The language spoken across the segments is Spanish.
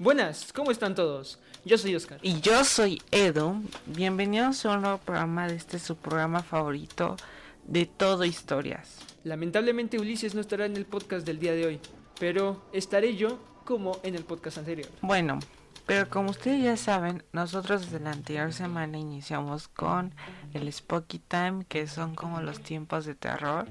Buenas, ¿cómo están todos? Yo soy Oscar. Y yo soy Edu. Bienvenidos a un nuevo programa de este su programa favorito de todo historias. Lamentablemente Ulises no estará en el podcast del día de hoy, pero estaré yo como en el podcast anterior. Bueno, pero como ustedes ya saben, nosotros desde la anterior semana iniciamos con el Spooky Time, que son como los tiempos de terror.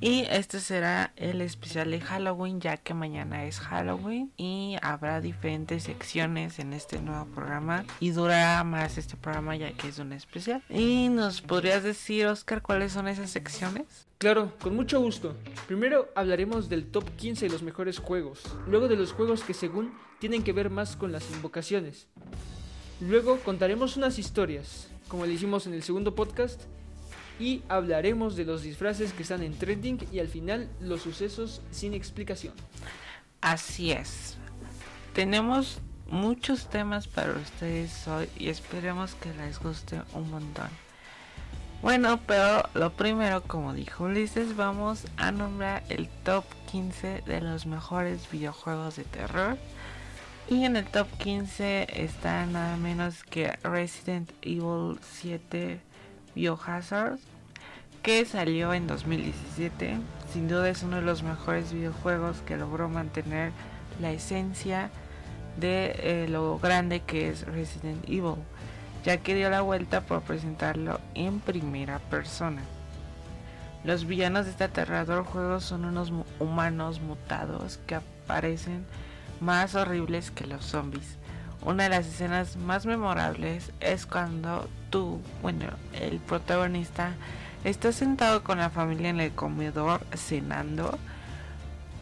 Y este será el especial de Halloween, ya que mañana es Halloween y habrá diferentes secciones en este nuevo programa y durará más este programa ya que es un especial. ¿Y nos podrías decir, Oscar, cuáles son esas secciones? Claro, con mucho gusto. Primero hablaremos del top 15 de los mejores juegos, luego de los juegos que según tienen que ver más con las invocaciones. Luego contaremos unas historias, como le hicimos en el segundo podcast, y hablaremos de los disfraces que están en trending y al final los sucesos sin explicación. Así es. Tenemos muchos temas para ustedes hoy y esperemos que les guste un montón. Bueno, pero lo primero, como dijo Ulises, vamos a nombrar el top 15 de los mejores videojuegos de terror. Y en el top 15 está nada menos que Resident Evil 7 Biohazard, que salió en 2017. Sin duda es uno de los mejores videojuegos que logró mantener la esencia de eh, lo grande que es Resident Evil, ya que dio la vuelta por presentarlo en primera persona. Los villanos de este aterrador juego son unos humanos mutados que aparecen más horribles que los zombies. Una de las escenas más memorables es cuando tú, bueno, el protagonista, está sentado con la familia en el comedor cenando,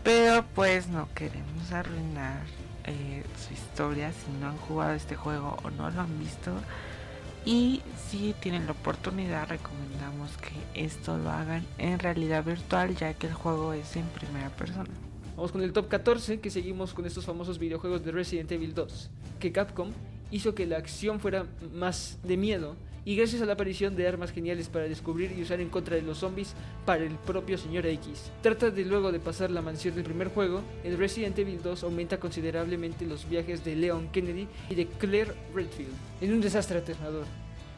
pero pues no queremos arruinar eh, su historia si no han jugado este juego o no lo han visto. Y si tienen la oportunidad, recomendamos que esto lo hagan en realidad virtual, ya que el juego es en primera persona. Vamos con el top 14, que seguimos con estos famosos videojuegos de Resident Evil 2, que Capcom hizo que la acción fuera más de miedo y gracias a la aparición de armas geniales para descubrir y usar en contra de los zombies para el propio Señor X. Trata de luego de pasar la mansión del primer juego, el Resident Evil 2 aumenta considerablemente los viajes de Leon Kennedy y de Claire Redfield en un desastre aterrador.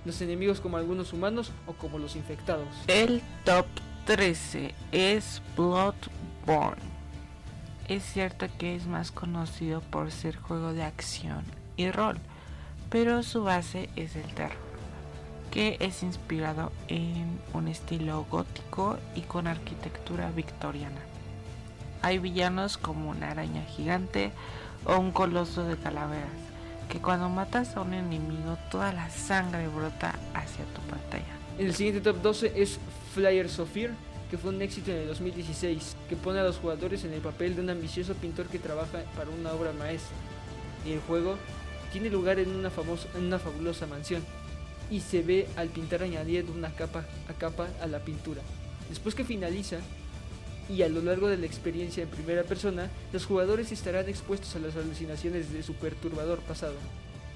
Los enemigos como algunos humanos o como los infectados. El top 13 es Bloodborne es cierto que es más conocido por ser juego de acción y rol, pero su base es el terror, que es inspirado en un estilo gótico y con arquitectura victoriana. Hay villanos como una araña gigante o un coloso de calaveras, que cuando matas a un enemigo toda la sangre brota hacia tu pantalla. El siguiente top 12 es Flyers of Fear, que fue un éxito en el 2016, que pone a los jugadores en el papel de un ambicioso pintor que trabaja para una obra maestra. Y el juego tiene lugar en una, famosa, una fabulosa mansión, y se ve al pintar añadiendo una capa a capa a la pintura. Después que finaliza, y a lo largo de la experiencia en primera persona, los jugadores estarán expuestos a las alucinaciones de su perturbador pasado.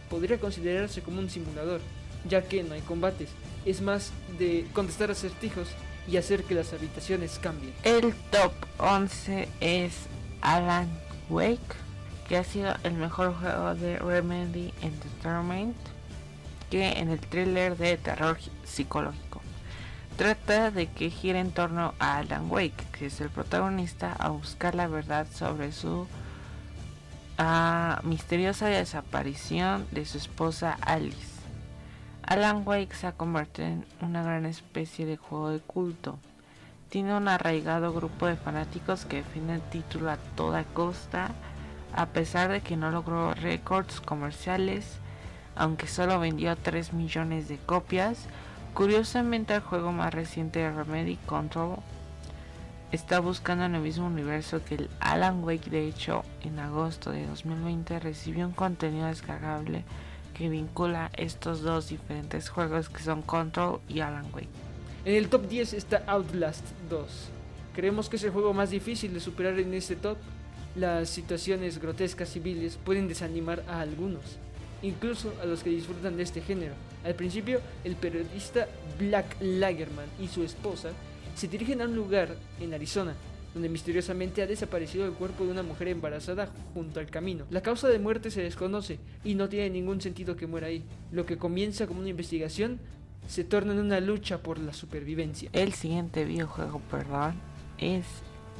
Podría considerarse como un simulador, ya que no hay combates, es más de contestar acertijos y hacer que las habitaciones cambien. El top 11 es Alan Wake, que ha sido el mejor juego de Remedy Entertainment, que en el thriller de terror psicológico. Trata de que gira en torno a Alan Wake, que es el protagonista, a buscar la verdad sobre su ah, misteriosa desaparición de su esposa Alice Alan Wake se ha convertido en una gran especie de juego de culto. Tiene un arraigado grupo de fanáticos que defiende el título a toda costa, a pesar de que no logró récords comerciales, aunque solo vendió 3 millones de copias. Curiosamente, el juego más reciente de Remedy, Control, está buscando en el mismo universo que el Alan Wake. De hecho, en agosto de 2020 recibió un contenido descargable que vincula estos dos diferentes juegos que son Control y Alan Wake. En el top 10 está Outlast 2. Creemos que es el juego más difícil de superar en este top. Las situaciones grotescas civiles pueden desanimar a algunos, incluso a los que disfrutan de este género. Al principio, el periodista Black Lagerman y su esposa se dirigen a un lugar en Arizona donde misteriosamente ha desaparecido el cuerpo de una mujer embarazada junto al camino. La causa de muerte se desconoce y no tiene ningún sentido que muera ahí. Lo que comienza como una investigación se torna en una lucha por la supervivencia. El siguiente videojuego, perdón, es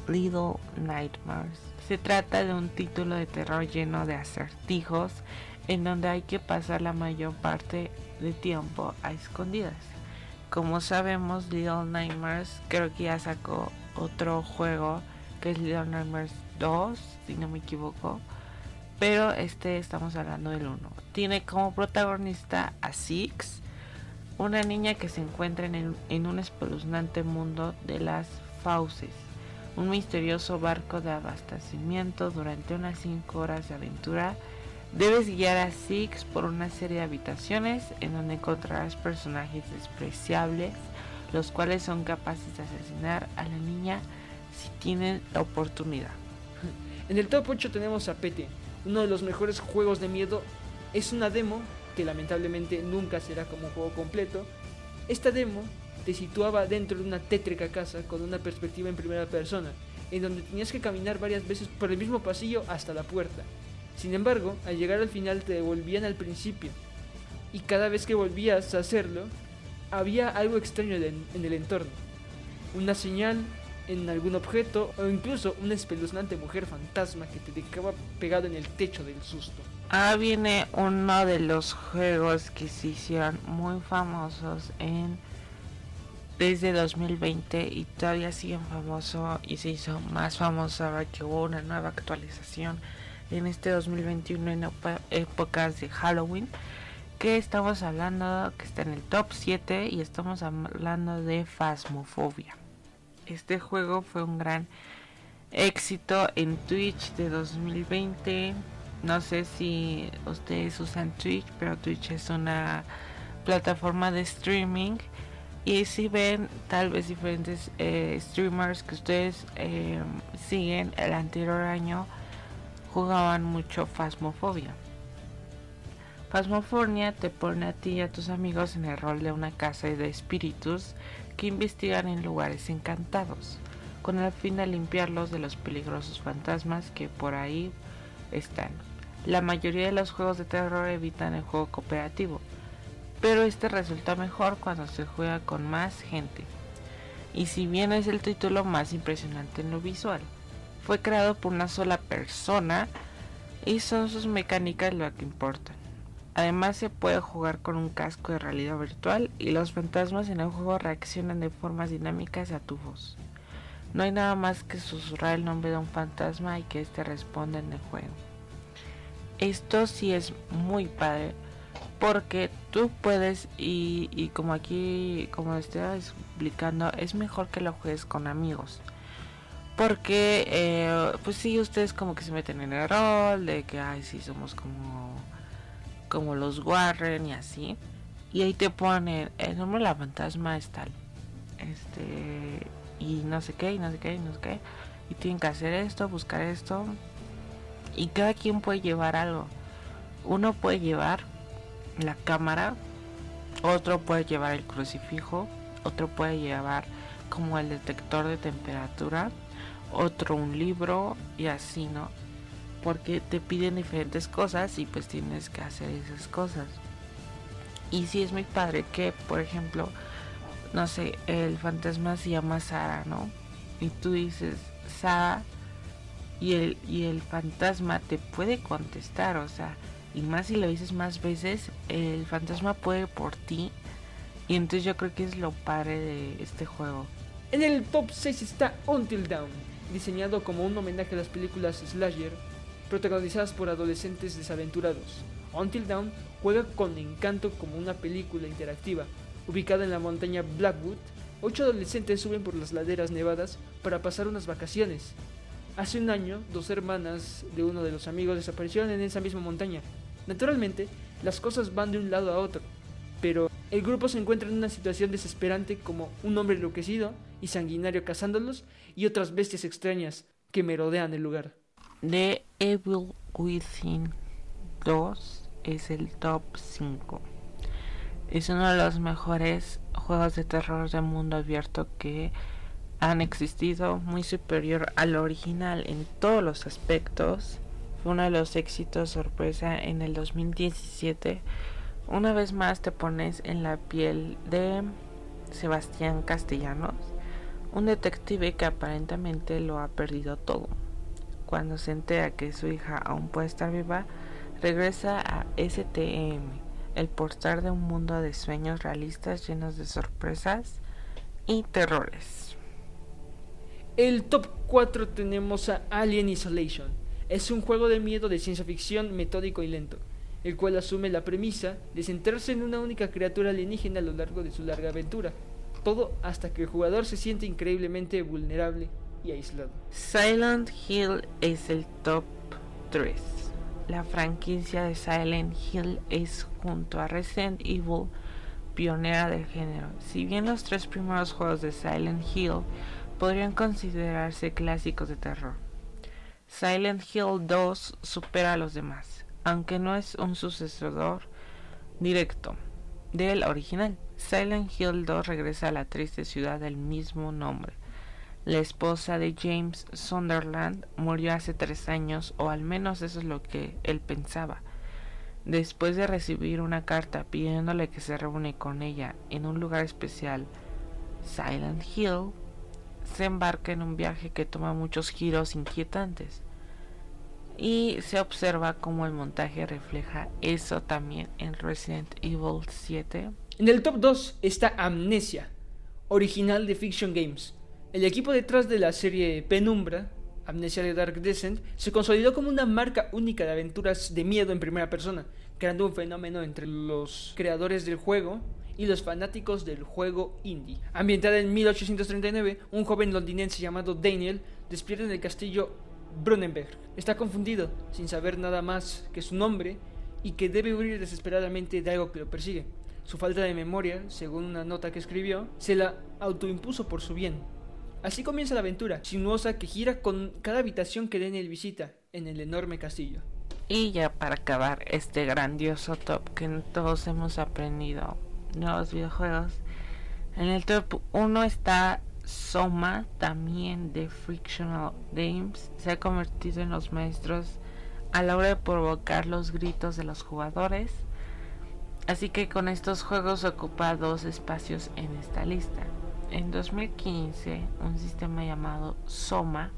Little Nightmares. Se trata de un título de terror lleno de acertijos en donde hay que pasar la mayor parte de tiempo a escondidas. Como sabemos, Little Nightmares creo que ya sacó otro juego que es Little Nightmares 2, si no me equivoco. Pero este estamos hablando del 1. Tiene como protagonista a Six, una niña que se encuentra en, en un espeluznante mundo de las fauces, un misterioso barco de abastecimiento durante unas 5 horas de aventura Debes guiar a Six por una serie de habitaciones en donde encontrarás personajes despreciables, los cuales son capaces de asesinar a la niña si tienen la oportunidad. En el top 8 tenemos a Pete, uno de los mejores juegos de miedo. Es una demo que lamentablemente nunca será como un juego completo. Esta demo te situaba dentro de una tétrica casa con una perspectiva en primera persona, en donde tenías que caminar varias veces por el mismo pasillo hasta la puerta. Sin embargo, al llegar al final te devolvían al principio. Y cada vez que volvías a hacerlo, había algo extraño en el entorno. Una señal en algún objeto o incluso una espeluznante mujer fantasma que te dejaba pegado en el techo del susto. Ahora viene uno de los juegos que se hicieron muy famosos en desde 2020 y todavía siguen famoso y se hizo más famoso ahora que hubo una nueva actualización en este 2021 en épocas de Halloween que estamos hablando que está en el top 7 y estamos hablando de Phasmophobia. Este juego fue un gran éxito en Twitch de 2020. No sé si ustedes usan Twitch, pero Twitch es una plataforma de streaming. Y si ven tal vez diferentes eh, streamers que ustedes eh, siguen el anterior año, jugaban mucho Phasmophobia. Phasmophobia te pone a ti y a tus amigos en el rol de una casa de espíritus que investigan en lugares encantados, con el fin de limpiarlos de los peligrosos fantasmas que por ahí están. La mayoría de los juegos de terror evitan el juego cooperativo, pero este resulta mejor cuando se juega con más gente. Y si bien es el título más impresionante en lo visual, fue creado por una sola persona y son sus mecánicas lo que importan. Además se puede jugar con un casco de realidad virtual y los fantasmas en el juego reaccionan de formas dinámicas a tu voz. No hay nada más que susurrar el nombre de un fantasma y que éste responda en el juego. Esto sí es muy padre porque tú puedes y, como aquí como estoy explicando es mejor que lo juegues con amigos porque, eh, pues sí, ustedes como que se meten en el rol de que, ay, sí, somos como, como los Warren y así. Y ahí te ponen, el nombre de la fantasma es tal. Este, y no sé qué, y no sé qué, y no sé qué. Y tienen que hacer esto, buscar esto. Y cada quien puede llevar algo. Uno puede llevar la cámara, otro puede llevar el crucifijo, otro puede llevar como el detector de temperatura otro un libro y así, ¿no? Porque te piden diferentes cosas y pues tienes que hacer esas cosas. Y si es muy padre que, por ejemplo, no sé, el fantasma se llama Sara, ¿no? Y tú dices Sara y el, y el fantasma te puede contestar, o sea, y más si lo dices más veces, el fantasma puede por ti. Y entonces yo creo que es lo padre de este juego. En el top 6 está Until Down diseñado como un homenaje a las películas slasher protagonizadas por adolescentes desaventurados. Until Dawn juega con encanto como una película interactiva. Ubicada en la montaña Blackwood, ocho adolescentes suben por las laderas nevadas para pasar unas vacaciones. Hace un año, dos hermanas de uno de los amigos desaparecieron en esa misma montaña. Naturalmente, las cosas van de un lado a otro, pero el grupo se encuentra en una situación desesperante como un hombre enloquecido y sanguinario cazándolos y otras bestias extrañas que merodean el lugar. The Evil Within 2 es el top 5. Es uno de los mejores juegos de terror de mundo abierto que han existido, muy superior al original en todos los aspectos. Fue uno de los éxitos sorpresa en el 2017. Una vez más te pones en la piel de Sebastián Castellanos, un detective que aparentemente lo ha perdido todo. Cuando se entera que su hija aún puede estar viva, regresa a STM, el portal de un mundo de sueños realistas llenos de sorpresas y terrores. El top 4 tenemos a Alien Isolation. Es un juego de miedo de ciencia ficción metódico y lento, el cual asume la premisa de centrarse en una única criatura alienígena a lo largo de su larga aventura, todo hasta que el jugador se siente increíblemente vulnerable Silent Hill es el top 3. La franquicia de Silent Hill es junto a Resident Evil pionera del género. Si bien los tres primeros juegos de Silent Hill podrían considerarse clásicos de terror, Silent Hill 2 supera a los demás, aunque no es un sucesor directo del original. Silent Hill 2 regresa a la triste ciudad del mismo nombre. La esposa de James Sunderland murió hace tres años, o al menos eso es lo que él pensaba. Después de recibir una carta pidiéndole que se reúne con ella en un lugar especial, Silent Hill se embarca en un viaje que toma muchos giros inquietantes. Y se observa cómo el montaje refleja eso también en Resident Evil 7. En el top 2 está Amnesia, original de Fiction Games. El equipo detrás de la serie Penumbra, Amnesia de Dark Descent, se consolidó como una marca única de aventuras de miedo en primera persona, creando un fenómeno entre los creadores del juego y los fanáticos del juego indie. Ambientada en 1839, un joven londinense llamado Daniel despierta en el castillo Brunenberg. Está confundido, sin saber nada más que su nombre y que debe huir desesperadamente de algo que lo persigue. Su falta de memoria, según una nota que escribió, se la autoimpuso por su bien. Así comienza la aventura, sinuosa que gira con cada habitación que Daniel visita en el enorme castillo. Y ya para acabar este grandioso top que todos hemos aprendido nuevos videojuegos, en el top 1 está Soma, también de Frictional Games. Se ha convertido en los maestros a la hora de provocar los gritos de los jugadores. Así que con estos juegos ocupa dos espacios en esta lista. En 2015, un sistema llamado Soma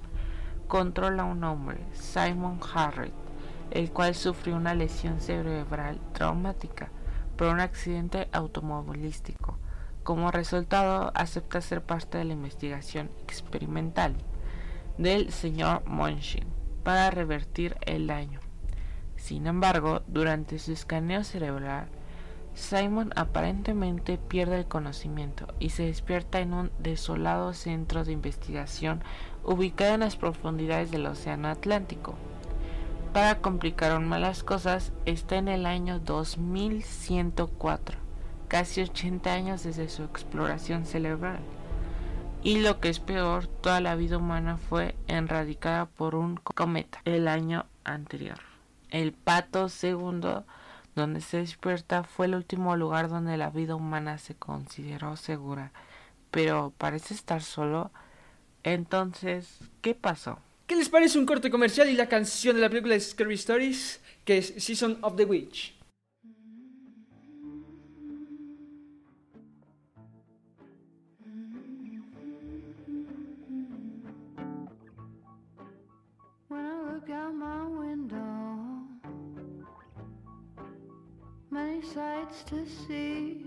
controla a un hombre, Simon Harriet, el cual sufrió una lesión cerebral traumática por un accidente automovilístico. Como resultado, acepta ser parte de la investigación experimental del señor Munshin para revertir el daño. Sin embargo, durante su escaneo cerebral, Simon aparentemente pierde el conocimiento y se despierta en un desolado centro de investigación ubicado en las profundidades del Océano Atlántico. Para complicar aún más las cosas, está en el año 2104, casi 80 años desde su exploración cerebral. Y lo que es peor, toda la vida humana fue erradicada por un cometa el año anterior. El pato segundo donde se despierta fue el último lugar donde la vida humana se consideró segura, pero parece estar solo. Entonces, ¿qué pasó? ¿Qué les parece un corte comercial y la canción de la película Scary Stories, que es Season of the Witch? Many sights to see.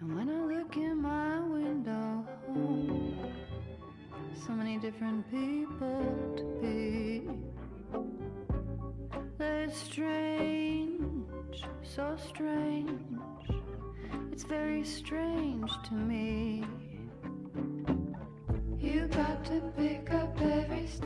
And when I look in my window, so many different people to be. They're strange, so strange. It's very strange to me. You got to pick up every stitch.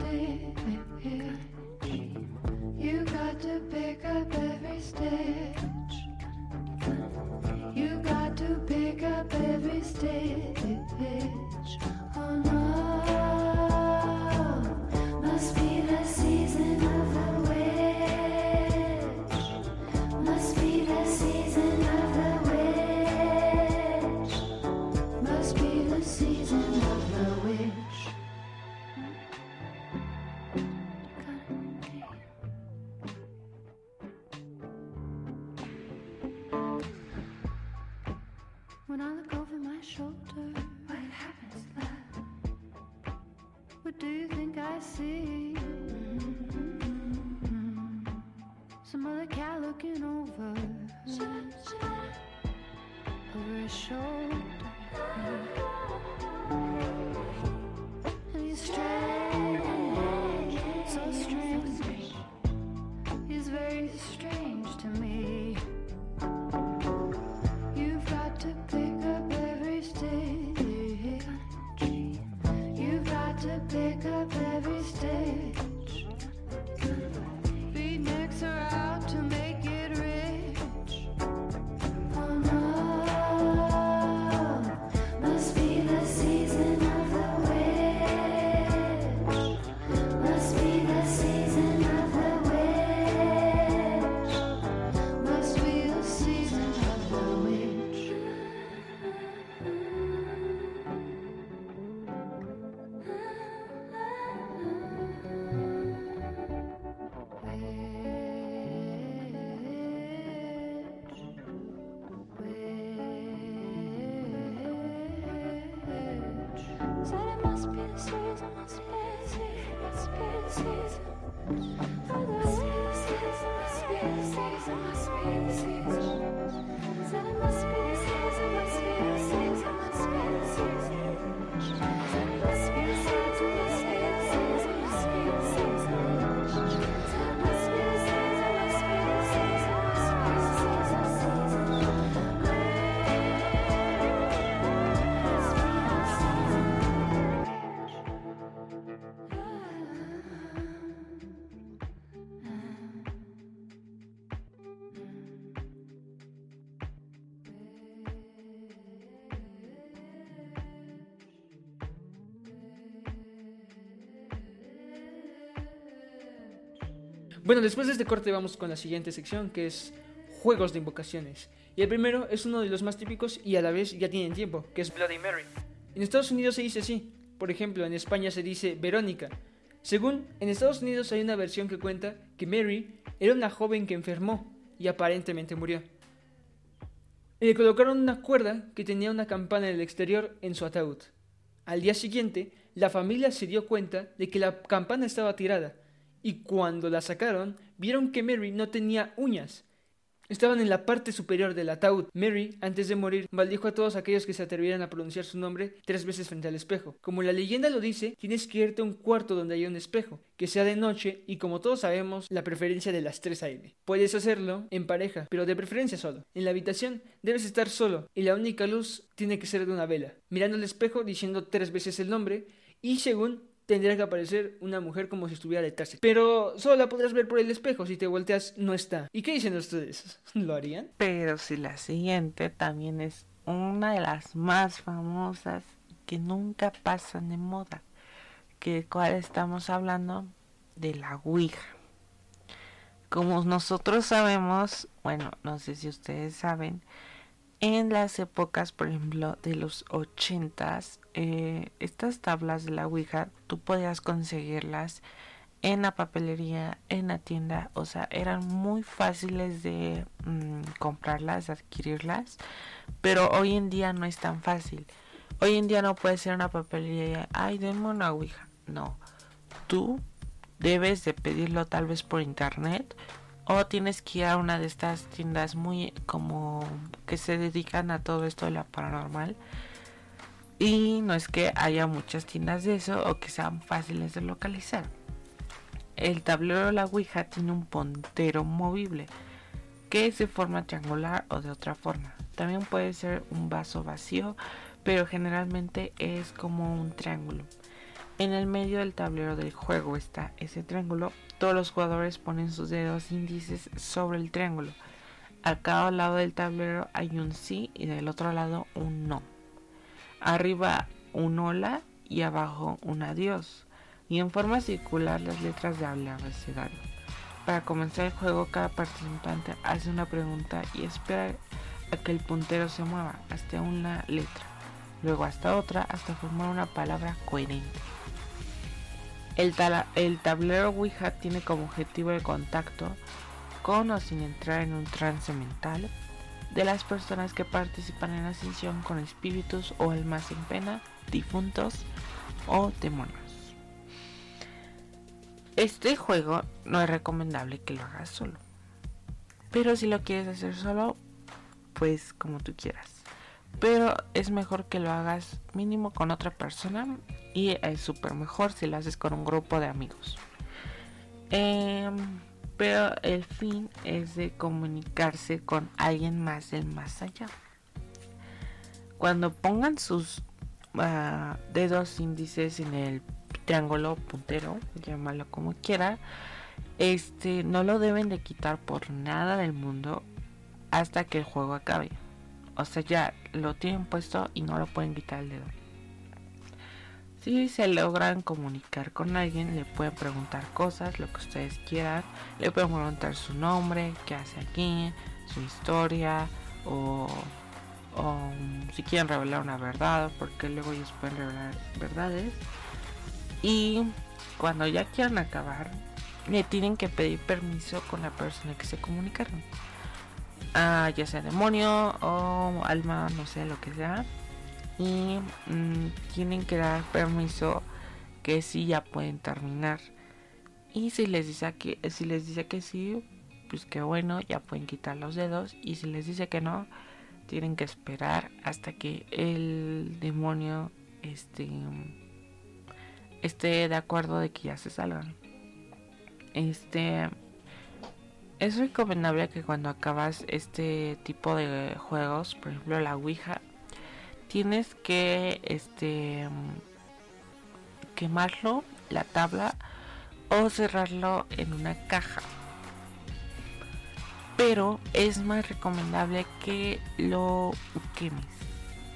Must be, must be, must must be, must be, must be, must be, must be Bueno, después de este corte vamos con la siguiente sección que es juegos de invocaciones. Y el primero es uno de los más típicos y a la vez ya tienen tiempo, que es Bloody Mary. En Estados Unidos se dice así, por ejemplo en España se dice Verónica. Según, en Estados Unidos hay una versión que cuenta que Mary era una joven que enfermó y aparentemente murió. Le colocaron una cuerda que tenía una campana en el exterior en su ataúd. Al día siguiente, la familia se dio cuenta de que la campana estaba tirada y cuando la sacaron vieron que Mary no tenía uñas. Estaban en la parte superior del ataúd. Mary, antes de morir, maldijo a todos aquellos que se atrevieran a pronunciar su nombre tres veces frente al espejo. Como la leyenda lo dice, tienes que irte a un cuarto donde haya un espejo, que sea de noche y como todos sabemos, la preferencia de las 3 a.m. Puedes hacerlo en pareja, pero de preferencia solo. En la habitación debes estar solo y la única luz tiene que ser de una vela, mirando al espejo diciendo tres veces el nombre y según tendría que aparecer una mujer como si estuviera detrás. Pero solo la podrás ver por el espejo, si te volteas no está. ¿Y qué dicen ustedes? ¿Lo harían? Pero si la siguiente también es una de las más famosas que nunca pasan de moda. Que cuál estamos hablando de la Ouija. Como nosotros sabemos, bueno, no sé si ustedes saben, en las épocas, por ejemplo, de los ochentas, eh, estas tablas de la Ouija, tú podías conseguirlas en la papelería, en la tienda, o sea, eran muy fáciles de mm, comprarlas, adquirirlas, pero hoy en día no es tan fácil. Hoy en día no puedes ir a una papelería ay, denme una Ouija. No, tú debes de pedirlo tal vez por internet o tienes que ir a una de estas tiendas muy como que se dedican a todo esto de la paranormal. Y no es que haya muchas tiendas de eso o que sean fáciles de localizar. El tablero de la Ouija tiene un puntero movible que es de forma triangular o de otra forma. También puede ser un vaso vacío, pero generalmente es como un triángulo. En el medio del tablero del juego está ese triángulo. Todos los jugadores ponen sus dedos índices sobre el triángulo. A cada lado del tablero hay un sí y del otro lado un no. Arriba un hola y abajo un adiós. Y en forma circular las letras de abecedario. Para comenzar el juego cada participante hace una pregunta y espera a que el puntero se mueva hasta una letra, luego hasta otra hasta formar una palabra coherente. El, el tablero Ouija tiene como objetivo el contacto con o sin entrar en un trance mental de las personas que participan en la sesión con espíritus o almas en pena, difuntos o demonios. Este juego no es recomendable que lo hagas solo. Pero si lo quieres hacer solo, pues como tú quieras. Pero es mejor que lo hagas mínimo con otra persona y es súper mejor si lo haces con un grupo de amigos. Em, pero el fin es de comunicarse con alguien más del más allá. Cuando pongan sus ah, dedos índices en el triángulo puntero, llámalo como quiera, este no lo deben de quitar por nada del mundo hasta que el juego acabe. O sea, ya lo tienen puesto y no lo pueden quitar el dedo. Si se logran comunicar con alguien, le pueden preguntar cosas, lo que ustedes quieran. Le pueden preguntar su nombre, qué hace aquí, su historia o, o si quieren revelar una verdad, porque luego ellos pueden revelar verdades. Y cuando ya quieran acabar, le tienen que pedir permiso con la persona que se comunicaron. Ya sea demonio o alma, no sé, lo que sea. Y mm, tienen que dar permiso que sí ya pueden terminar. Y si les dice que si les dice que sí, pues que bueno, ya pueden quitar los dedos. Y si les dice que no, tienen que esperar hasta que el demonio este, esté de acuerdo de que ya se salgan. Este es recomendable que cuando acabas este tipo de juegos, por ejemplo la Ouija, tienes que este quemarlo, la tabla, o cerrarlo en una caja. Pero es más recomendable que lo quemes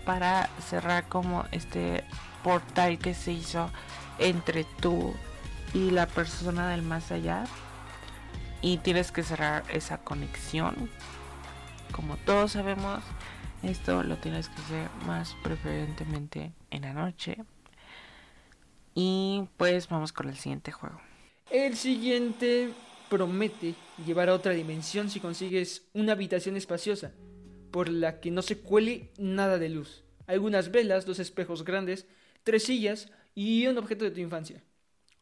para cerrar como este portal que se hizo entre tú y la persona del más allá y tienes que cerrar esa conexión. Como todos sabemos, esto lo tienes que hacer más preferentemente en la noche. Y pues vamos con el siguiente juego. El siguiente promete llevar a otra dimensión si consigues una habitación espaciosa, por la que no se cuele nada de luz. Algunas velas, dos espejos grandes, tres sillas y un objeto de tu infancia.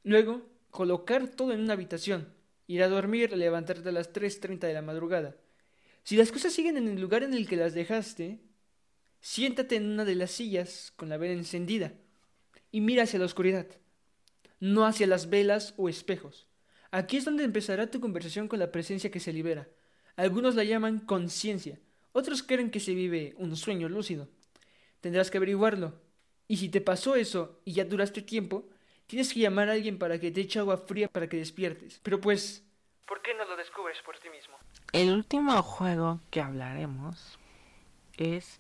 Luego, colocar todo en una habitación, ir a dormir, levantarte a las 3.30 de la madrugada. Si las cosas siguen en el lugar en el que las dejaste, siéntate en una de las sillas con la vela encendida y mira hacia la oscuridad, no hacia las velas o espejos. Aquí es donde empezará tu conversación con la presencia que se libera. Algunos la llaman conciencia, otros creen que se vive un sueño lúcido. Tendrás que averiguarlo. Y si te pasó eso y ya duraste tiempo, tienes que llamar a alguien para que te eche agua fría para que despiertes. Pero pues, ¿por qué no lo descubres por ti mismo? El último juego que hablaremos es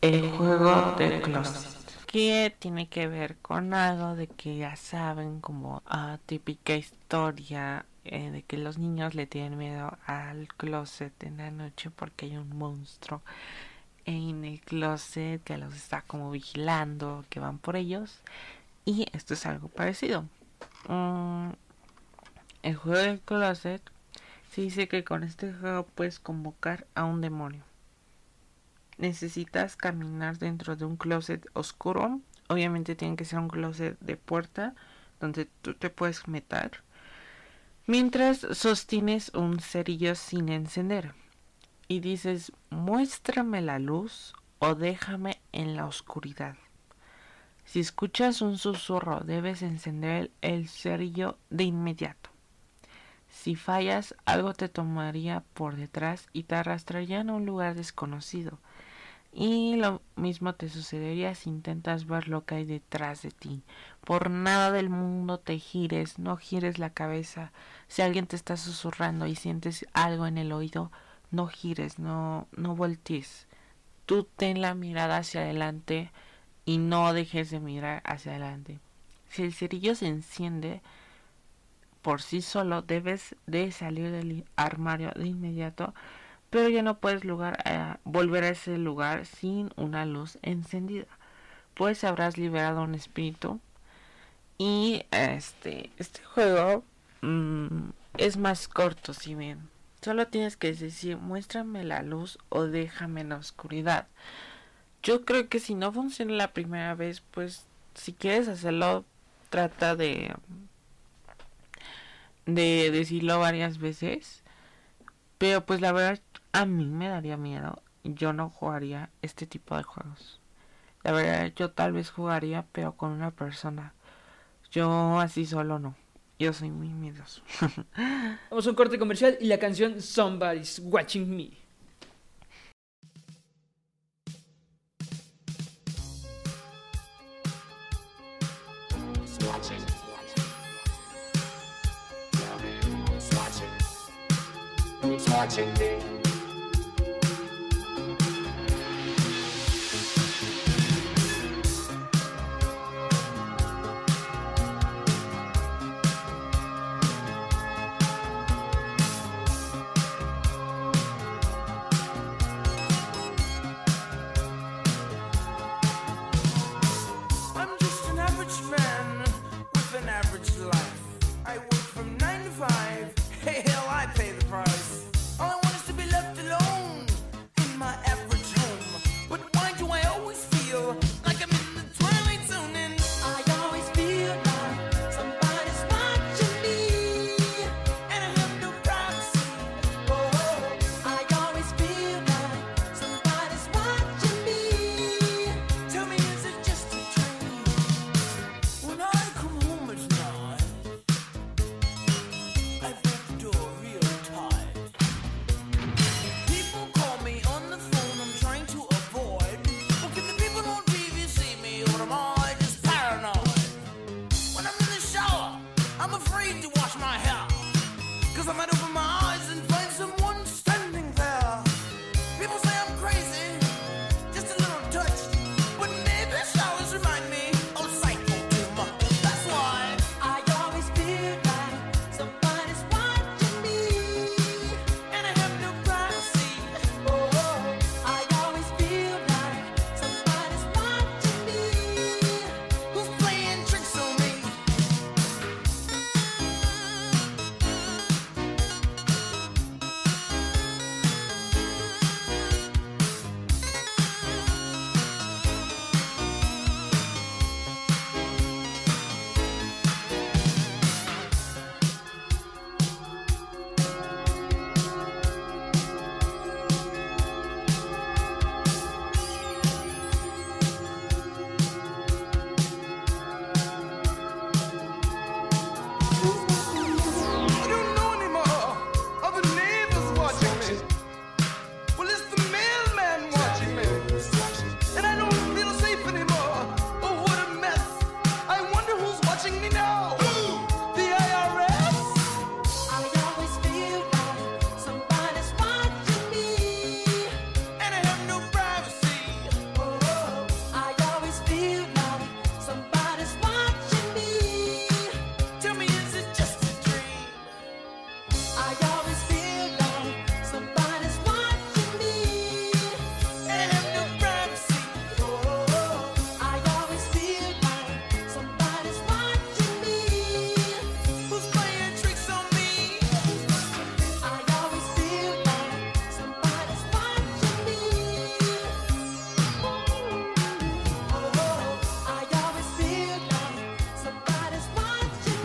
el juego de closet. Que tiene que ver con algo de que ya saben, como ah, típica historia eh, de que los niños le tienen miedo al closet en la noche porque hay un monstruo en el closet que los está como vigilando, que van por ellos. Y esto es algo parecido. Mm, el juego del closet se dice que con este juego puedes convocar a un demonio. Necesitas caminar dentro de un closet oscuro. Obviamente tiene que ser un closet de puerta donde tú te puedes meter. Mientras sostienes un cerillo sin encender. Y dices, muéstrame la luz o déjame en la oscuridad. Si escuchas un susurro, debes encender el cerillo de inmediato. Si fallas, algo te tomaría por detrás y te arrastraría a un lugar desconocido. Y lo mismo te sucedería si intentas ver lo que hay detrás de ti. Por nada del mundo te gires, no gires la cabeza. Si alguien te está susurrando y sientes algo en el oído, no gires, no, no voltees. Tú ten la mirada hacia adelante y no dejes de mirar hacia adelante. Si el cerillo se enciende por sí solo, debes de salir del armario de inmediato, pero ya no puedes lugar, eh, volver a ese lugar sin una luz encendida. Pues habrás liberado un espíritu y este este juego mm, es más corto si bien solo tienes que decir muéstrame la luz o déjame en la oscuridad yo creo que si no funciona la primera vez, pues si quieres hacerlo, trata de de decirlo varias veces. Pero pues la verdad a mí me daría miedo. Yo no jugaría este tipo de juegos. La verdad yo tal vez jugaría pero con una persona. Yo así solo no. Yo soy muy miedoso. Vamos a un corte comercial y la canción Somebody's Watching Me. Watching me.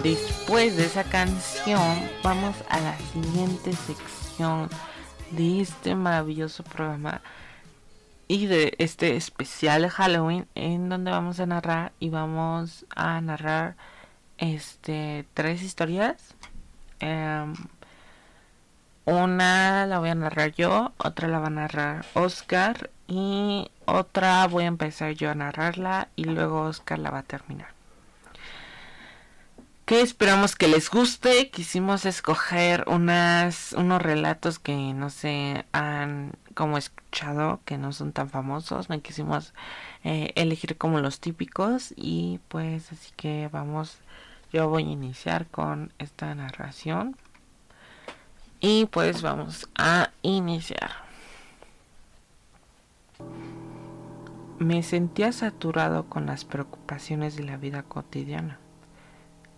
Después de esa canción, vamos a la siguiente sección de este maravilloso programa y de este especial de Halloween en donde vamos a narrar y vamos a narrar este tres historias. Em, una la voy a narrar yo, otra la va a narrar Oscar y otra voy a empezar yo a narrarla y luego Oscar la va a terminar que esperamos que les guste. Quisimos escoger unas, unos relatos que no se han como escuchado, que no son tan famosos. No quisimos eh, elegir como los típicos y pues así que vamos, yo voy a iniciar con esta narración. Y pues vamos a iniciar. Me sentía saturado con las preocupaciones de la vida cotidiana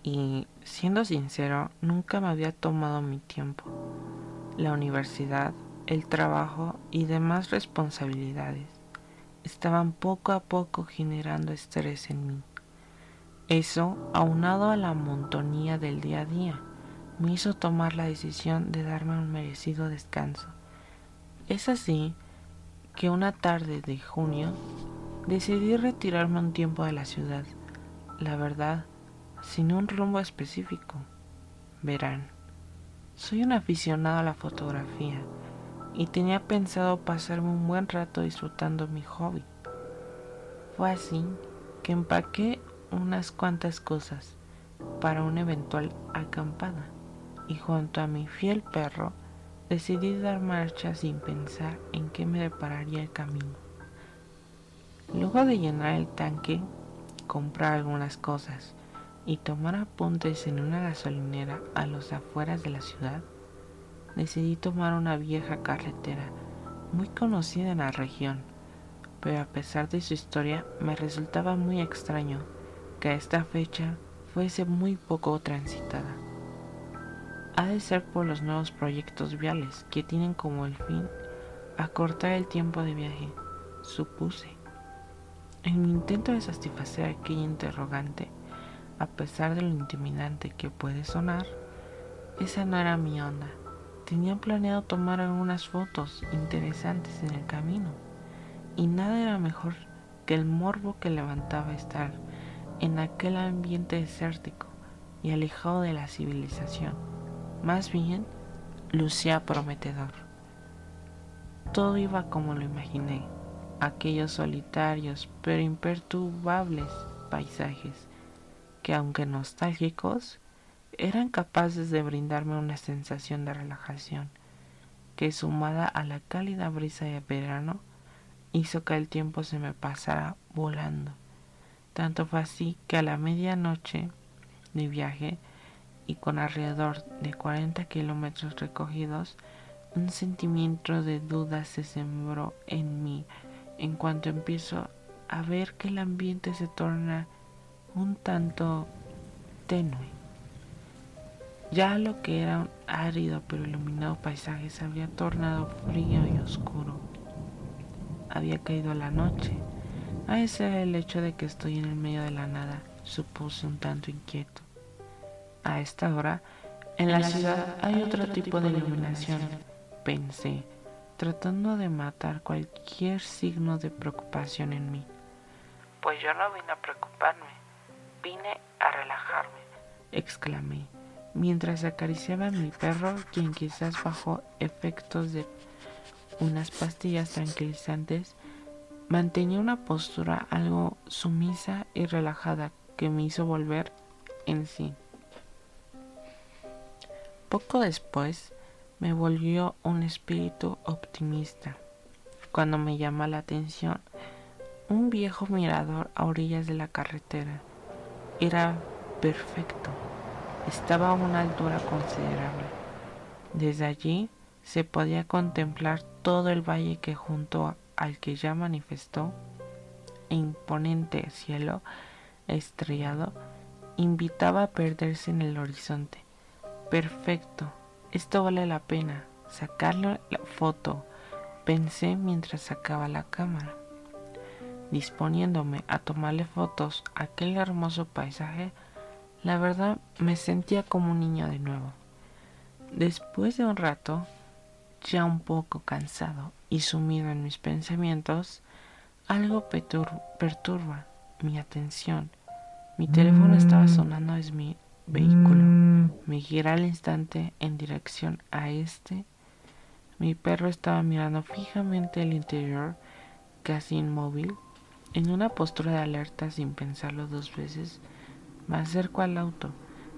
y, siendo sincero, nunca me había tomado mi tiempo. La universidad, el trabajo y demás responsabilidades estaban poco a poco generando estrés en mí. Eso, aunado a la montonía del día a día, me hizo tomar la decisión de darme un merecido descanso. Es así que una tarde de junio decidí retirarme un tiempo de la ciudad, la verdad, sin un rumbo específico. Verán, soy un aficionado a la fotografía y tenía pensado pasarme un buen rato disfrutando mi hobby. Fue así que empaqué unas cuantas cosas para una eventual acampada y junto a mi fiel perro decidí dar marcha sin pensar en qué me depararía el camino. Luego de llenar el tanque, comprar algunas cosas y tomar apuntes en una gasolinera a los afueras de la ciudad, decidí tomar una vieja carretera muy conocida en la región, pero a pesar de su historia me resultaba muy extraño que a esta fecha fuese muy poco transitada. Ha de ser por los nuevos proyectos viales que tienen como el fin acortar el tiempo de viaje, supuse. En mi intento de satisfacer aquella interrogante, a pesar de lo intimidante que puede sonar, esa no era mi onda. Tenía planeado tomar algunas fotos interesantes en el camino, y nada era mejor que el morbo que levantaba estar en aquel ambiente desértico y alejado de la civilización. Más bien, lucía prometedor. Todo iba como lo imaginé, aquellos solitarios pero imperturbables paisajes que aunque nostálgicos, eran capaces de brindarme una sensación de relajación que sumada a la cálida brisa de verano hizo que el tiempo se me pasara volando. Tanto fue así que a la medianoche de viaje y con alrededor de 40 kilómetros recogidos, un sentimiento de duda se sembró en mí en cuanto empiezo a ver que el ambiente se torna un tanto tenue. Ya lo que era un árido pero iluminado paisaje se había tornado frío y oscuro. Había caído la noche. A ese el hecho de que estoy en el medio de la nada, supuse un tanto inquieto. A esta hora, en la ciudad hay otro tipo de iluminación, pensé, tratando de matar cualquier signo de preocupación en mí. Pues yo no vine a preocuparme, vine a relajarme, exclamé, mientras acariciaba a mi perro, quien quizás bajo efectos de unas pastillas tranquilizantes, mantenía una postura algo sumisa y relajada que me hizo volver en sí. Poco después me volvió un espíritu optimista cuando me llama la atención un viejo mirador a orillas de la carretera. Era perfecto, estaba a una altura considerable. Desde allí se podía contemplar todo el valle que junto al que ya manifestó imponente cielo estrellado invitaba a perderse en el horizonte. Perfecto, esto vale la pena. Sacarle la foto, pensé mientras sacaba la cámara. Disponiéndome a tomarle fotos a aquel hermoso paisaje, la verdad me sentía como un niño de nuevo. Después de un rato, ya un poco cansado y sumido en mis pensamientos, algo pertur- perturba mi atención. Mi teléfono estaba sonando desde mi vehículo. Me giré al instante en dirección a este. Mi perro estaba mirando fijamente el interior, casi inmóvil. En una postura de alerta sin pensarlo dos veces, me acerco al auto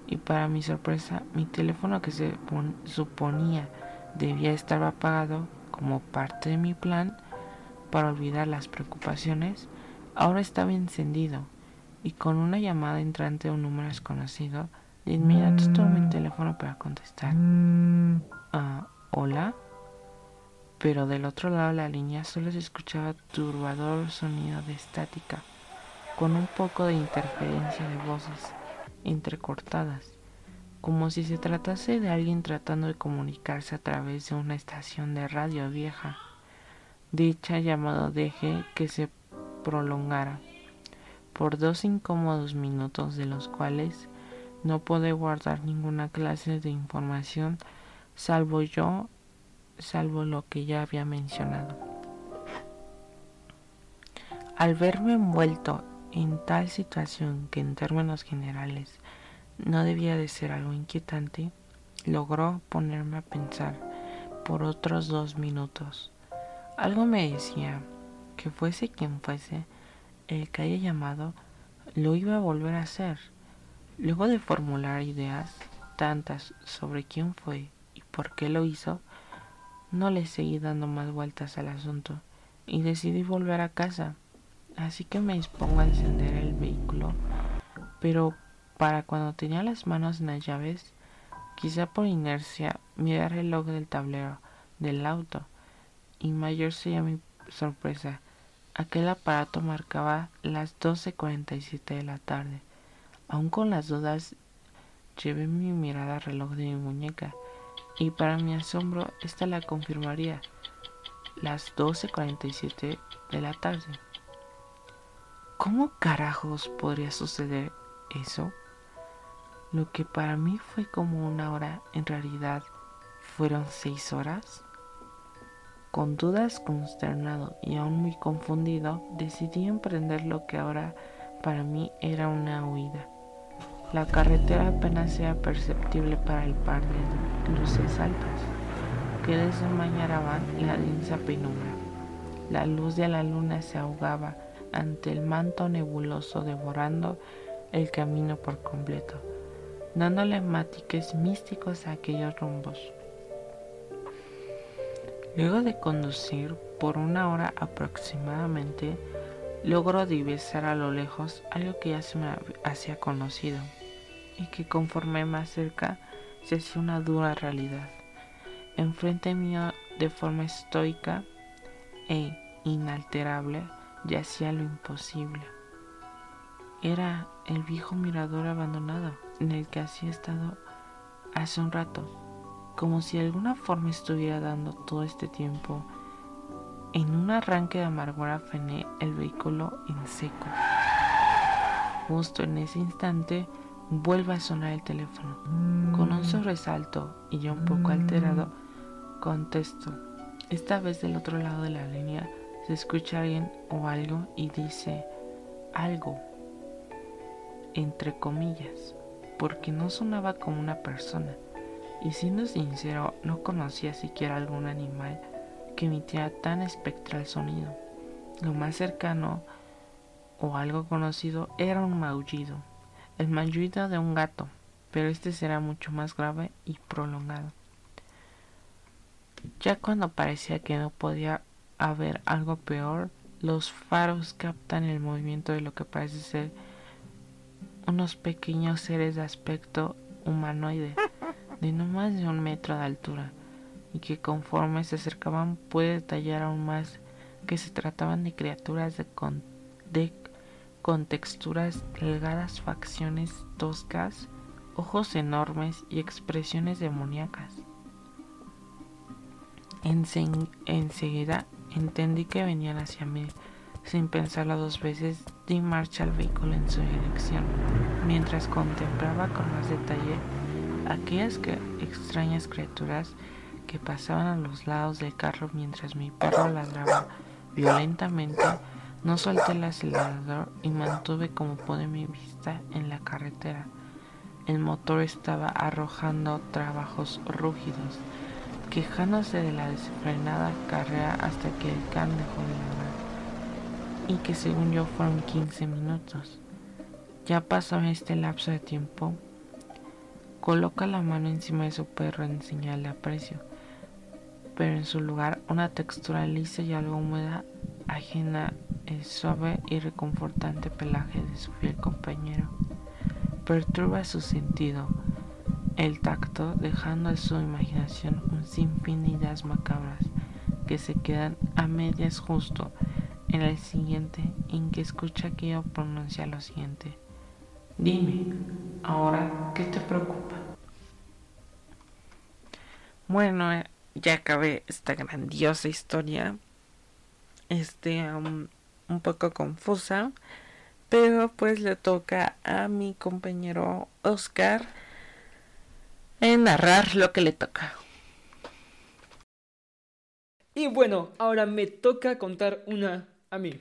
y para mi sorpresa mi teléfono que se pon- suponía debía estar apagado como parte de mi plan para olvidar las preocupaciones, ahora estaba encendido y con una llamada entrante de un número desconocido, de inmediato tomé mi teléfono para contestar. Ah, ¿Hola? Pero del otro lado de la línea solo se escuchaba turbador sonido de estática, con un poco de interferencia de voces entrecortadas, como si se tratase de alguien tratando de comunicarse a través de una estación de radio vieja. Dicha llamada dejé que se prolongara por dos incómodos minutos de los cuales No pude guardar ninguna clase de información salvo yo, salvo lo que ya había mencionado. Al verme envuelto en tal situación que en términos generales no debía de ser algo inquietante, logró ponerme a pensar por otros dos minutos. Algo me decía que fuese quien fuese el que haya llamado, lo iba a volver a hacer. Luego de formular ideas tantas sobre quién fue y por qué lo hizo, no le seguí dando más vueltas al asunto y decidí volver a casa. Así que me dispongo a encender el vehículo, pero para cuando tenía las manos en las llaves, quizá por inercia miré el reloj del tablero del auto y mayor sería mi sorpresa. Aquel aparato marcaba las 12.47 de la tarde. Aún con las dudas, llevé mi mirada al reloj de mi muñeca y para mi asombro, esta la confirmaría. Las 12.47 de la tarde. ¿Cómo carajos podría suceder eso? Lo que para mí fue como una hora, en realidad fueron seis horas. Con dudas, consternado y aún muy confundido, decidí emprender lo que ahora para mí era una huida. La carretera apenas era perceptible para el par de luces altas que desmañaraban la densa penumbra. La luz de la luna se ahogaba ante el manto nebuloso devorando el camino por completo, dándole matices místicos a aquellos rumbos. Luego de conducir por una hora aproximadamente, logro divisar a lo lejos algo que ya se me hacía conocido y que conforme más cerca se hacía una dura realidad. Enfrente mío, de forma estoica e inalterable, yacía lo imposible. Era el viejo mirador abandonado en el que hacía estado hace un rato, como si de alguna forma estuviera dando todo este tiempo. En un arranque de amargura frené el vehículo en seco. Justo en ese instante vuelve a sonar el teléfono. Con un sobresalto y yo un poco alterado, contesto. Esta vez del otro lado de la línea se escucha alguien o algo y dice algo, entre comillas, porque no sonaba como una persona. Y siendo sincero, no conocía siquiera algún animal que emitiera tan espectral sonido. Lo más cercano o algo conocido era un maullido, el maullido de un gato, pero este será mucho más grave y prolongado. Ya cuando parecía que no podía haber algo peor, los faros captan el movimiento de lo que parece ser unos pequeños seres de aspecto humanoide de no más de un metro de altura y que conforme se acercaban puede detallar aún más que se trataban de criaturas de con, de, con texturas delgadas, facciones toscas, ojos enormes y expresiones demoníacas. Ense- enseguida entendí que venían hacia mí. Sin pensarlo dos veces, di marcha al vehículo en su dirección, mientras contemplaba con más detalle aquellas que- extrañas criaturas que pasaban a los lados del carro mientras mi perro ladraba violentamente. No solté el acelerador y mantuve como pude mi vista en la carretera. El motor estaba arrojando trabajos rúgidos, quejándose de la desenfrenada carrera hasta que el can dejó de ladrar, y que según yo fueron 15 minutos. Ya pasó este lapso de tiempo, coloca la mano encima de su perro en señal de aprecio, pero en su lugar una textura lisa y algo húmeda ajena el suave y reconfortante pelaje de su fiel compañero. Perturba su sentido, el tacto, dejando a su imaginación un sinfín de ideas macabras que se quedan a medias justo en el siguiente en que escucha que yo pronuncia lo siguiente. Dime, ahora, ¿qué te preocupa? Bueno, ya acabé esta grandiosa historia. Este, um, un poco confusa. Pero pues le toca a mi compañero Oscar en narrar lo que le toca. Y bueno, ahora me toca contar una a mí.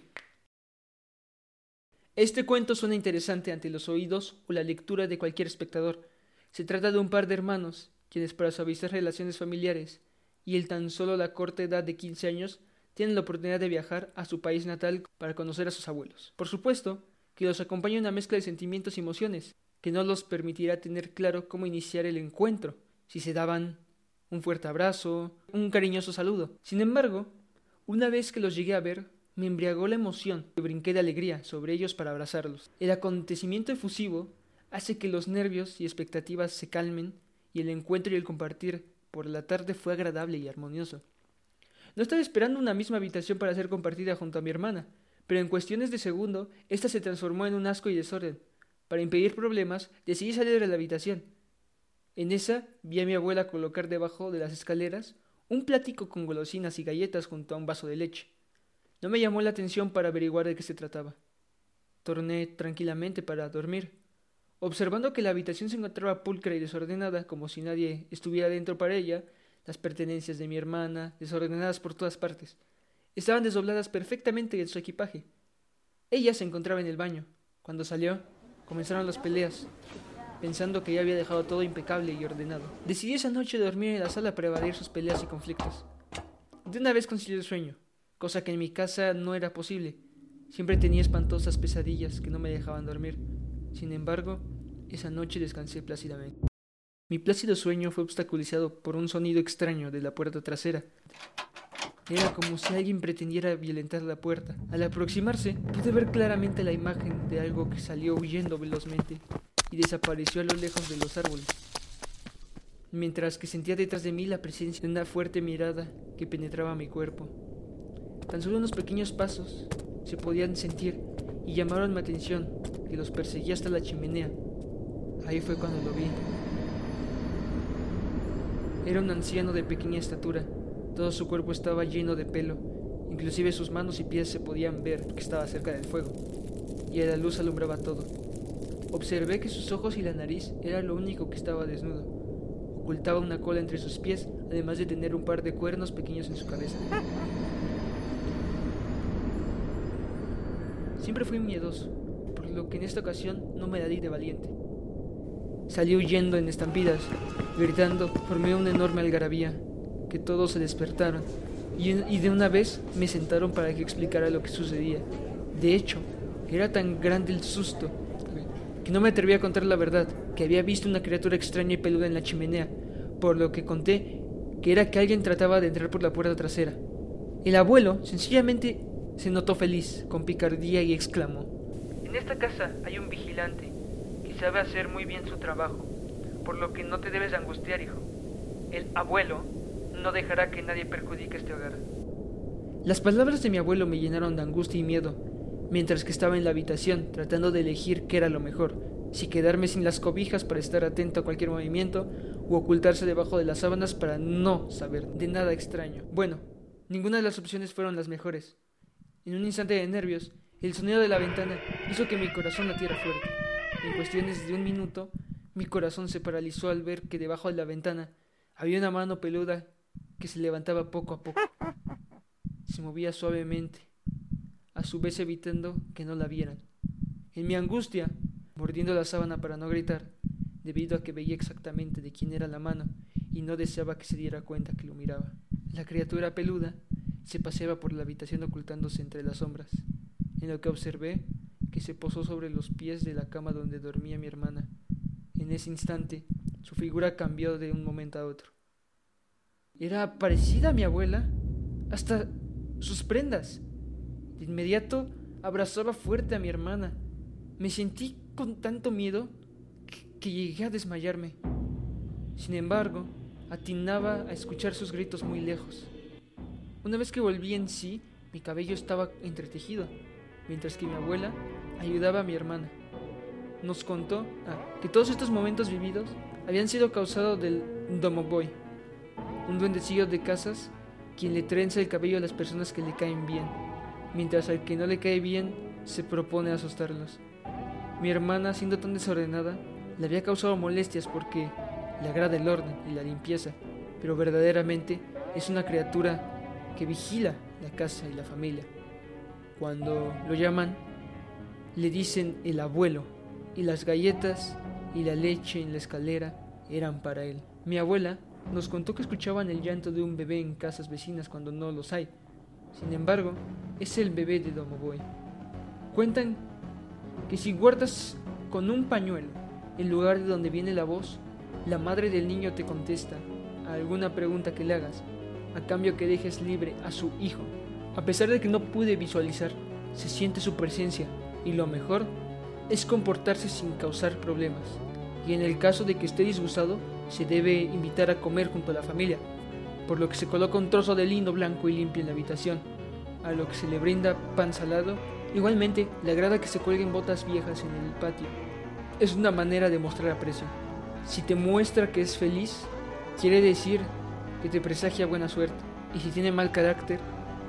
Este cuento suena interesante ante los oídos o la lectura de cualquier espectador. Se trata de un par de hermanos, quienes para suavizar relaciones familiares y el tan solo la corta edad de 15 años, tienen la oportunidad de viajar a su país natal para conocer a sus abuelos. Por supuesto, que los acompaña una mezcla de sentimientos y emociones, que no los permitirá tener claro cómo iniciar el encuentro, si se daban un fuerte abrazo, un cariñoso saludo. Sin embargo, una vez que los llegué a ver, me embriagó la emoción y brinqué de alegría sobre ellos para abrazarlos. El acontecimiento efusivo hace que los nervios y expectativas se calmen y el encuentro y el compartir por la tarde fue agradable y armonioso. No estaba esperando una misma habitación para ser compartida junto a mi hermana, pero en cuestiones de segundo, ésta se transformó en un asco y desorden. Para impedir problemas, decidí salir de la habitación. En esa vi a mi abuela colocar debajo de las escaleras un plático con golosinas y galletas junto a un vaso de leche. No me llamó la atención para averiguar de qué se trataba. Torné tranquilamente para dormir, observando que la habitación se encontraba pulcra y desordenada, como si nadie estuviera dentro para ella, las pertenencias de mi hermana, desordenadas por todas partes. Estaban desdobladas perfectamente en su equipaje. Ella se encontraba en el baño. Cuando salió, comenzaron las peleas, pensando que ya había dejado todo impecable y ordenado. Decidí esa noche dormir en la sala para evadir sus peleas y conflictos. De una vez concilié el sueño, cosa que en mi casa no era posible. Siempre tenía espantosas pesadillas que no me dejaban dormir. Sin embargo, esa noche descansé plácidamente. Mi plácido sueño fue obstaculizado por un sonido extraño de la puerta trasera. Era como si alguien pretendiera violentar la puerta. Al aproximarse, pude ver claramente la imagen de algo que salió huyendo velozmente y desapareció a lo lejos de los árboles. Mientras que sentía detrás de mí la presencia de una fuerte mirada que penetraba mi cuerpo. Tan solo unos pequeños pasos se podían sentir y llamaron mi atención, que los perseguí hasta la chimenea. Ahí fue cuando lo vi. Era un anciano de pequeña estatura. Todo su cuerpo estaba lleno de pelo. Inclusive sus manos y pies se podían ver que estaba cerca del fuego. Y la luz alumbraba todo. Observé que sus ojos y la nariz era lo único que estaba desnudo. Ocultaba una cola entre sus pies, además de tener un par de cuernos pequeños en su cabeza. Siempre fui miedoso, por lo que en esta ocasión no me la di de valiente. Salí huyendo en estampidas, gritando, formé una enorme algarabía, que todos se despertaron, y, y de una vez me sentaron para que explicara lo que sucedía. De hecho, era tan grande el susto que no me atreví a contar la verdad, que había visto una criatura extraña y peluda en la chimenea, por lo que conté que era que alguien trataba de entrar por la puerta trasera. El abuelo sencillamente se notó feliz, con picardía, y exclamó, En esta casa hay un vigilante sabe hacer muy bien su trabajo, por lo que no te debes angustiar, hijo. El abuelo no dejará que nadie perjudique este hogar. Las palabras de mi abuelo me llenaron de angustia y miedo, mientras que estaba en la habitación tratando de elegir qué era lo mejor, si quedarme sin las cobijas para estar atento a cualquier movimiento o ocultarse debajo de las sábanas para no saber de nada extraño. Bueno, ninguna de las opciones fueron las mejores. En un instante de nervios, el sonido de la ventana hizo que mi corazón latiera fuerte. En cuestiones de un minuto, mi corazón se paralizó al ver que debajo de la ventana había una mano peluda que se levantaba poco a poco. Se movía suavemente, a su vez evitando que no la vieran. En mi angustia, mordiendo la sábana para no gritar, debido a que veía exactamente de quién era la mano y no deseaba que se diera cuenta que lo miraba. La criatura peluda se paseaba por la habitación ocultándose entre las sombras, en lo que observé que se posó sobre los pies de la cama donde dormía mi hermana. En ese instante, su figura cambió de un momento a otro. Era parecida a mi abuela, hasta sus prendas. De inmediato abrazaba fuerte a mi hermana. Me sentí con tanto miedo que, que llegué a desmayarme. Sin embargo, atinaba a escuchar sus gritos muy lejos. Una vez que volví en sí, mi cabello estaba entretejido, mientras que mi abuela ayudaba a mi hermana. Nos contó ah, que todos estos momentos vividos habían sido causados del Domoboy, un duendecillo de casas quien le trenza el cabello a las personas que le caen bien, mientras al que no le cae bien se propone asustarlos. Mi hermana, siendo tan desordenada, le había causado molestias porque le agrada el orden y la limpieza, pero verdaderamente es una criatura que vigila la casa y la familia. Cuando lo llaman, le dicen el abuelo, y las galletas y la leche en la escalera eran para él. Mi abuela nos contó que escuchaban el llanto de un bebé en casas vecinas cuando no los hay. Sin embargo, es el bebé de Domoboy. Cuentan que si guardas con un pañuelo el lugar de donde viene la voz, la madre del niño te contesta a alguna pregunta que le hagas, a cambio que dejes libre a su hijo. A pesar de que no pude visualizar, se siente su presencia y lo mejor es comportarse sin causar problemas. Y en el caso de que esté disgustado, se debe invitar a comer junto a la familia, por lo que se coloca un trozo de lino blanco y limpio en la habitación, a lo que se le brinda pan salado. Igualmente, le agrada que se cuelguen botas viejas en el patio. Es una manera de mostrar aprecio. Si te muestra que es feliz, quiere decir que te presagia buena suerte, y si tiene mal carácter,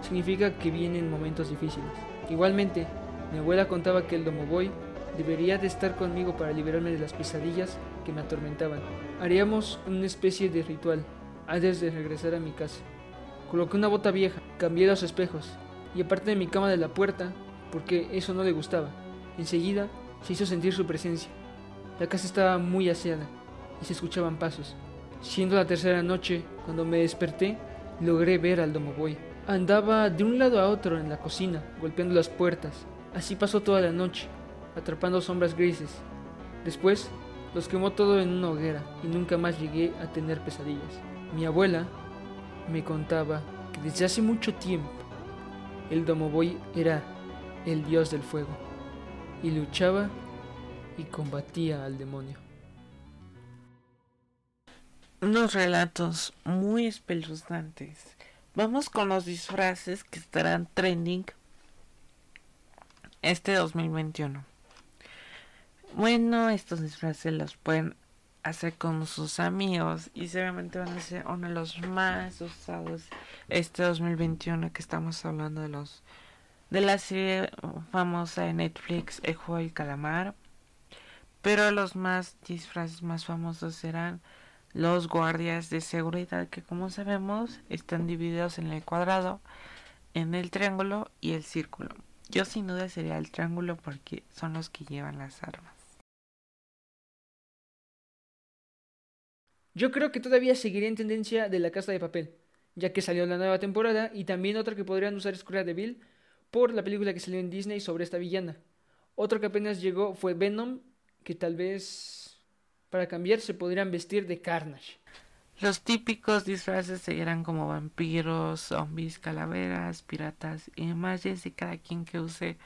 significa que vienen momentos difíciles. Igualmente, mi abuela contaba que el Domoboy debería de estar conmigo para liberarme de las pesadillas que me atormentaban. Haríamos una especie de ritual antes de regresar a mi casa. Coloqué una bota vieja, cambié los espejos y aparte de mi cama de la puerta, porque eso no le gustaba. Enseguida se hizo sentir su presencia. La casa estaba muy aseada y se escuchaban pasos. Siendo la tercera noche, cuando me desperté, logré ver al Domoboy. Andaba de un lado a otro en la cocina, golpeando las puertas. Así pasó toda la noche, atrapando sombras grises. Después, los quemó todo en una hoguera y nunca más llegué a tener pesadillas. Mi abuela me contaba que desde hace mucho tiempo el Domoboy era el dios del fuego y luchaba y combatía al demonio. Unos relatos muy espeluznantes. Vamos con los disfraces que estarán trending este 2021. Bueno, estos disfraces los pueden hacer con sus amigos y seguramente van a ser uno de los más usados este 2021 que estamos hablando de los de la serie famosa de Netflix El juego del calamar pero los más disfraces más famosos serán los guardias de seguridad que como sabemos están divididos en el cuadrado en el triángulo y el círculo yo sin duda sería el triángulo porque son los que llevan las armas Yo creo que todavía seguiría en tendencia de la casa de papel, ya que salió la nueva temporada y también otra que podrían usar es Cruella de Vil por la película que salió en Disney sobre esta villana. Otro que apenas llegó fue Venom, que tal vez para cambiar se podrían vestir de Carnage. Los típicos disfraces seguirán como vampiros, zombies, calaveras, piratas y demás, y es de cada quien que use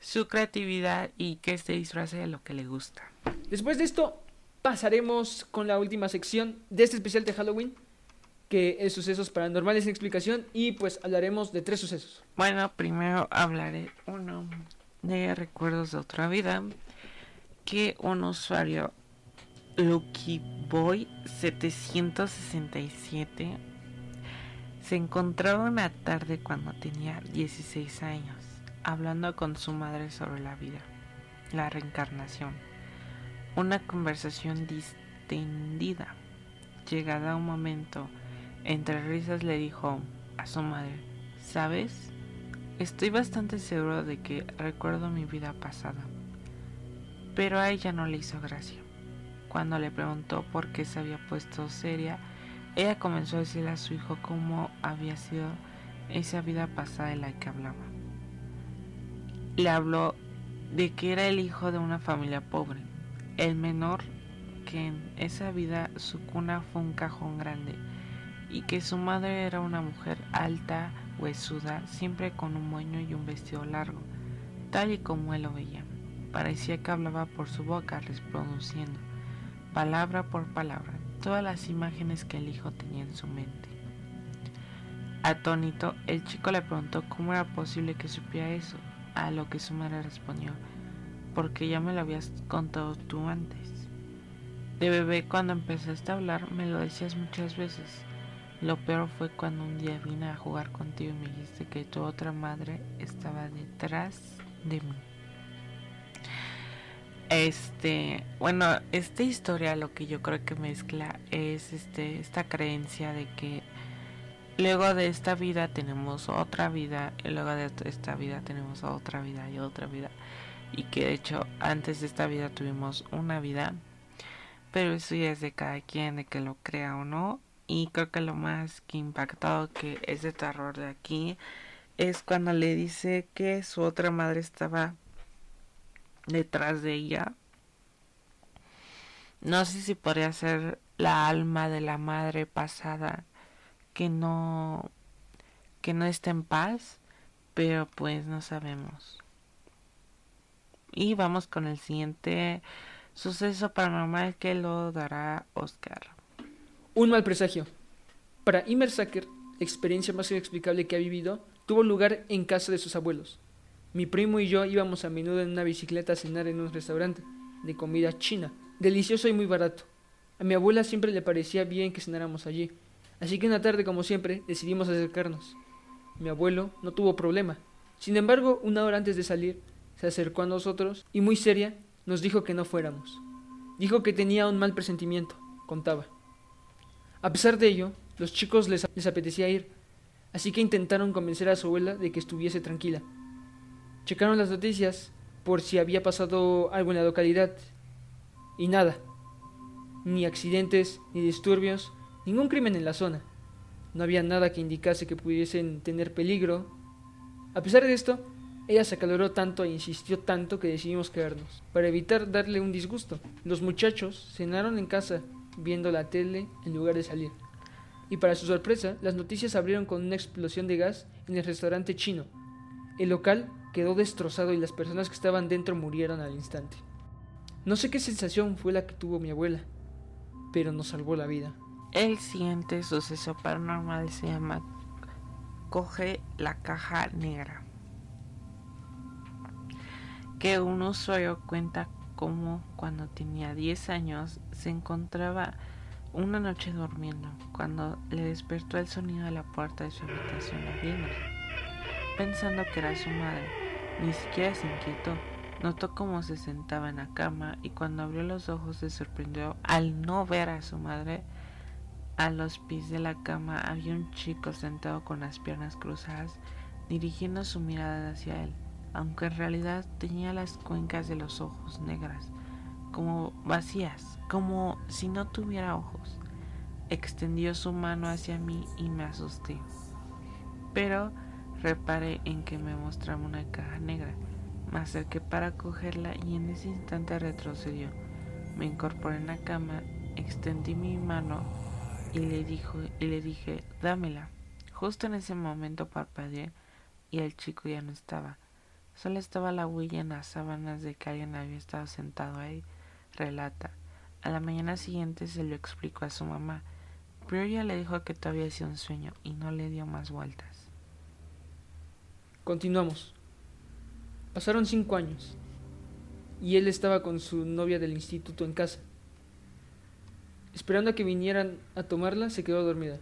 su creatividad y que este disfrace de lo que le gusta. Después de esto, pasaremos con la última sección de este especial de Halloween, que es sucesos paranormales sin explicación, y pues hablaremos de tres sucesos. Bueno, primero hablaré uno de recuerdos de otra vida que un usuario Lucky Boy 767 se encontraba una tarde cuando tenía 16 años hablando con su madre sobre la vida, la reencarnación, una conversación distendida. Llegada un momento, entre risas le dijo a su madre, ¿sabes? Estoy bastante seguro de que recuerdo mi vida pasada. Pero a ella no le hizo gracia. Cuando le preguntó por qué se había puesto seria, ella comenzó a decirle a su hijo cómo había sido esa vida pasada de la que hablaba. Le habló de que era el hijo de una familia pobre, el menor que en esa vida su cuna fue un cajón grande y que su madre era una mujer alta, huesuda, siempre con un moño y un vestido largo, tal y como él lo veía. Parecía que hablaba por su boca, reproduciendo, palabra por palabra, todas las imágenes que el hijo tenía en su mente. Atónito, el chico le preguntó cómo era posible que supiera eso, a lo que su madre respondió, porque ya me lo habías contado tú antes. De bebé, cuando empezaste a hablar, me lo decías muchas veces. Lo peor fue cuando un día vine a jugar contigo y me dijiste que tu otra madre estaba detrás de mí. Este, bueno, esta historia lo que yo creo que mezcla es este esta creencia de que luego de esta vida tenemos otra vida y luego de esta vida tenemos otra vida y otra vida. Y que de hecho antes de esta vida tuvimos una vida pero eso ya es de cada quien de que lo crea o no. Y creo que lo más que impactado que es de terror de aquí es cuando le dice que su otra madre estaba detrás de ella no sé si podría ser la alma de la madre pasada que no que no está en paz, pero pues no sabemos. Y vamos con el siguiente suceso paranormal que lo dará Oscar. Un mal presagio. Para Imer Sacker, la experiencia más inexplicable que ha vivido tuvo lugar en casa de sus abuelos. Mi primo y yo íbamos a menudo en una bicicleta a cenar en un restaurante de comida china, delicioso y muy barato. A mi abuela siempre le parecía bien que cenáramos allí, así que una tarde, como siempre, decidimos acercarnos. Mi abuelo no tuvo problema. Sin embargo, una hora antes de salir, se acercó a nosotros y muy seria nos dijo que no fuéramos. Dijo que tenía un mal presentimiento, contaba. A pesar de ello, los chicos les, les apetecía ir, así que intentaron convencer a su abuela de que estuviese tranquila. Checaron las noticias por si había pasado algo en la localidad y nada. Ni accidentes, ni disturbios, ningún crimen en la zona. No había nada que indicase que pudiesen tener peligro. A pesar de esto, ella se acaloró tanto e insistió tanto que decidimos quedarnos, para evitar darle un disgusto. Los muchachos cenaron en casa, viendo la tele en lugar de salir. Y para su sorpresa, las noticias abrieron con una explosión de gas en el restaurante chino. El local quedó destrozado y las personas que estaban dentro murieron al instante. No sé qué sensación fue la que tuvo mi abuela, pero nos salvó la vida. El siguiente suceso paranormal se llama Coge la caja negra. Que un usuario cuenta cómo cuando tenía 10 años se encontraba una noche durmiendo cuando le despertó el sonido de la puerta de su habitación abriéndose. Pensando que era su madre, ni siquiera se inquietó. Notó cómo se sentaba en la cama y cuando abrió los ojos se sorprendió al no ver a su madre. A los pies de la cama había un chico sentado con las piernas cruzadas, dirigiendo su mirada hacia él, aunque en realidad tenía las cuencas de los ojos negras, como vacías, como si no tuviera ojos. Extendió su mano hacia mí y me asusté. Pero reparé en que me mostraba una caja negra. Me acerqué para cogerla y en ese instante retrocedió. Me incorporé en la cama, extendí mi mano y le, dije, dámela. Justo en ese momento parpadeé y el chico ya no estaba. Solo estaba la huella en las sábanas de que alguien había estado sentado ahí, relata. A la mañana siguiente se lo explicó a su mamá, pero ella le dijo que todavía hacía un sueño y no le dio más vueltas. Continuamos. Pasaron cinco años y él estaba con su novia del instituto en casa. Esperando a que vinieran a tomarla, se quedó dormida.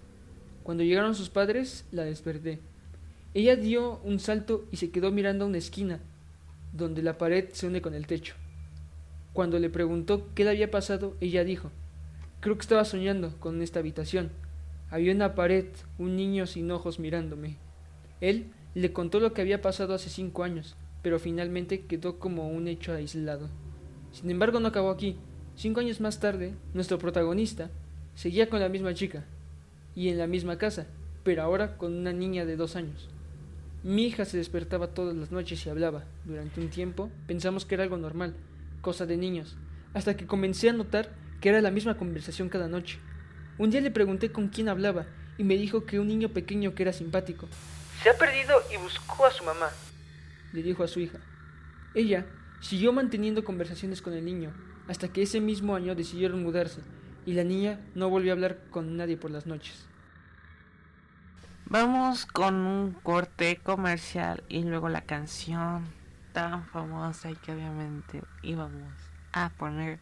Cuando llegaron sus padres, la desperté. Ella dio un salto y se quedó mirando a una esquina, donde la pared se une con el techo. Cuando le preguntó qué le había pasado, ella dijo, creo que estaba soñando con esta habitación. Había una pared, un niño sin ojos mirándome. Él le contó lo que había pasado hace cinco años, pero finalmente quedó como un hecho aislado. Sin embargo, no acabó aquí. Cinco años más tarde, nuestro protagonista seguía con la misma chica y en la misma casa, pero ahora con una niña de dos años. Mi hija se despertaba todas las noches y hablaba. Durante un tiempo pensamos que era algo normal, cosa de niños, hasta que comencé a notar que era la misma conversación cada noche. Un día le pregunté con quién hablaba y me dijo que un niño pequeño que era simpático. Se ha perdido y buscó a su mamá, le dijo a su hija. Ella siguió manteniendo conversaciones con el niño hasta que ese mismo año decidieron mudarse y la niña no volvió a hablar con nadie por las noches. Vamos con un corte comercial y luego la canción tan famosa y que obviamente íbamos a poner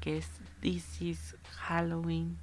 que es This is Halloween.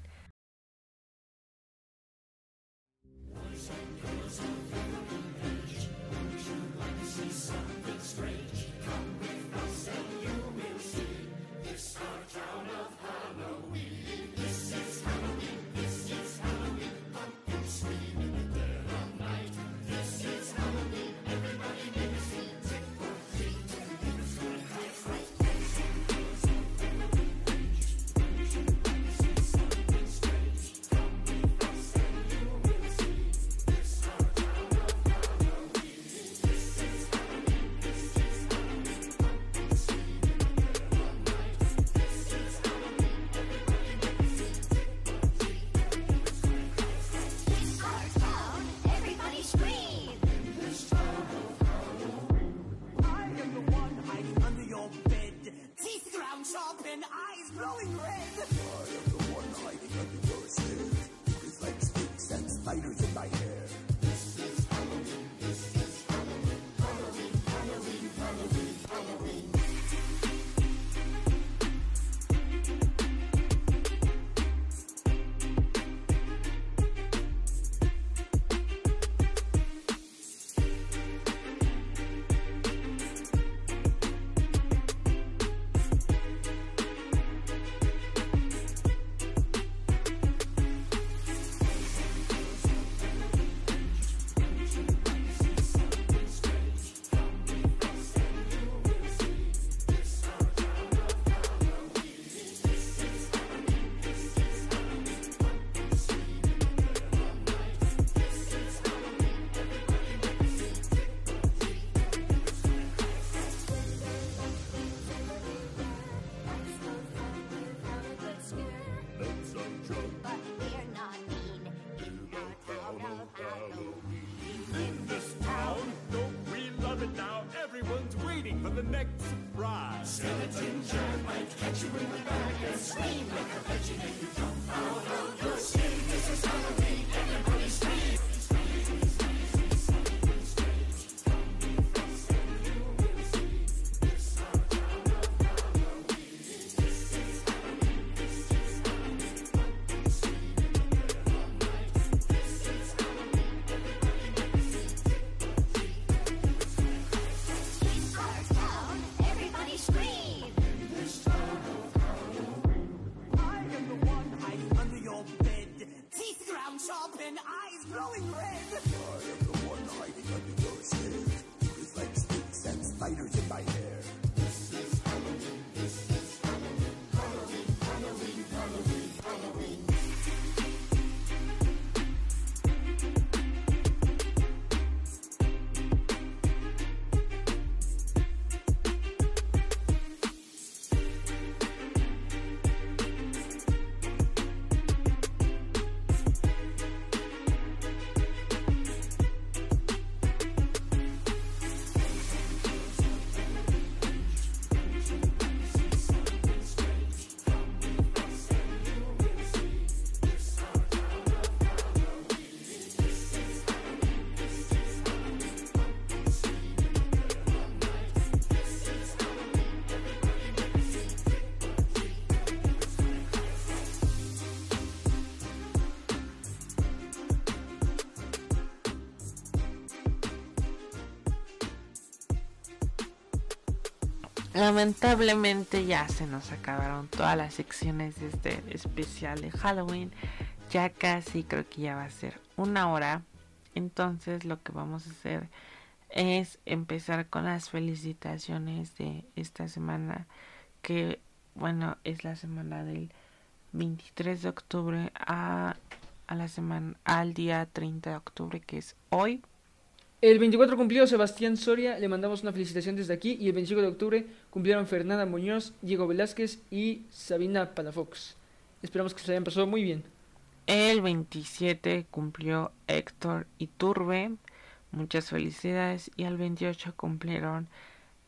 Lamentablemente ya se nos acabaron todas las secciones de este especial de Halloween. Ya casi creo que ya va a ser una hora. Entonces lo que vamos a hacer es empezar con las felicitaciones de esta semana. Que bueno, es la semana del 23 de octubre a, a la semana al día 30 de octubre que es hoy. El 24 cumplió Sebastián Soria, le mandamos una felicitación desde aquí. Y el 25 de octubre cumplieron Fernanda Muñoz, Diego Velázquez y Sabina Palafox. Esperamos que se hayan pasado muy bien. El 27 cumplió Héctor Iturbe. Muchas felicidades. Y el 28 cumplieron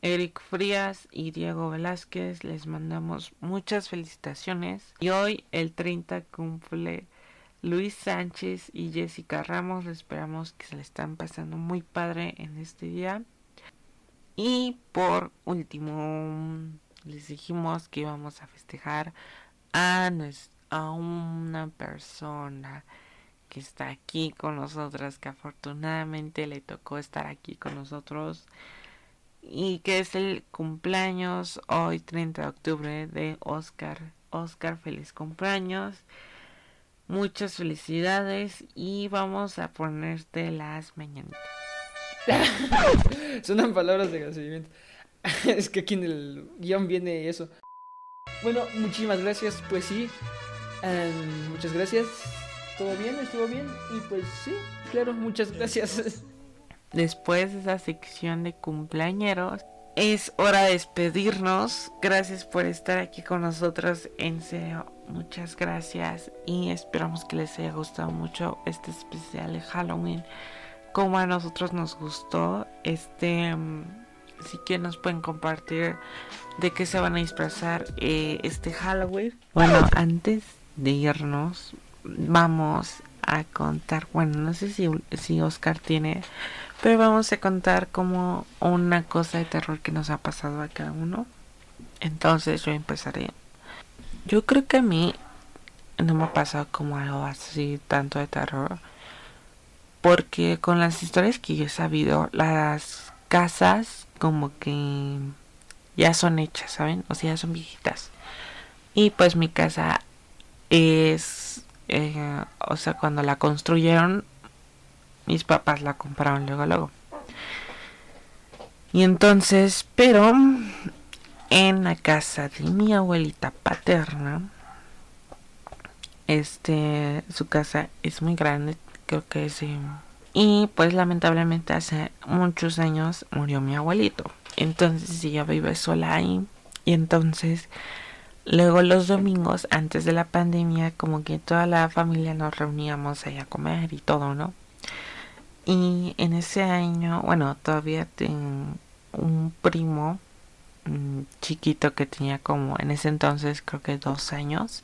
Eric Frías y Diego Velázquez. Les mandamos muchas felicitaciones. Y hoy, el 30, cumple Luis Sánchez y Jessica Ramos. Esperamos que se le están pasando muy padre en este día. Y por último, les dijimos que íbamos a festejar a, a una persona que está aquí con nosotras, que afortunadamente le tocó estar aquí con nosotros y que es el cumpleaños hoy 30 de octubre de Oscar. Oscar, feliz cumpleaños. Muchas felicidades y vamos a ponerte las mañanitas. Sonan palabras de agradecimiento. es que aquí en el guion viene eso. Bueno, muchísimas gracias. Pues sí, em, muchas gracias. ¿Todo bien? ¿Estuvo bien? Y pues sí, claro, muchas gracias. Después de esa sección de cumpleañeros, es hora de despedirnos. Gracias por estar aquí con nosotros. En serio, muchas gracias. Y esperamos que les haya gustado mucho este especial de Halloween. Como a nosotros nos gustó. Este, mm, si que nos pueden compartir de qué se van a disfrazar eh, este Halloween. Bueno, antes de irnos, vamos a contar, bueno, no sé si, si Oscar tiene, pero vamos a contar como una cosa de terror que nos ha pasado a cada uno. Entonces yo empezaré. Yo creo que a mí no me ha pasado como algo así tanto de terror. Porque con las historias que yo he sabido, las casas como que ya son hechas, ¿saben? O sea, ya son viejitas. Y pues mi casa es, eh, o sea, cuando la construyeron, mis papás la compraron luego, luego. Y entonces, pero en la casa de mi abuelita paterna, este, su casa es muy grande, creo que es... eh, y pues lamentablemente hace muchos años murió mi abuelito. Entonces ella vive sola ahí. Y entonces luego los domingos antes de la pandemia como que toda la familia nos reuníamos ahí a comer y todo, ¿no? Y en ese año, bueno, todavía tengo un primo chiquito que tenía como en ese entonces creo que dos años.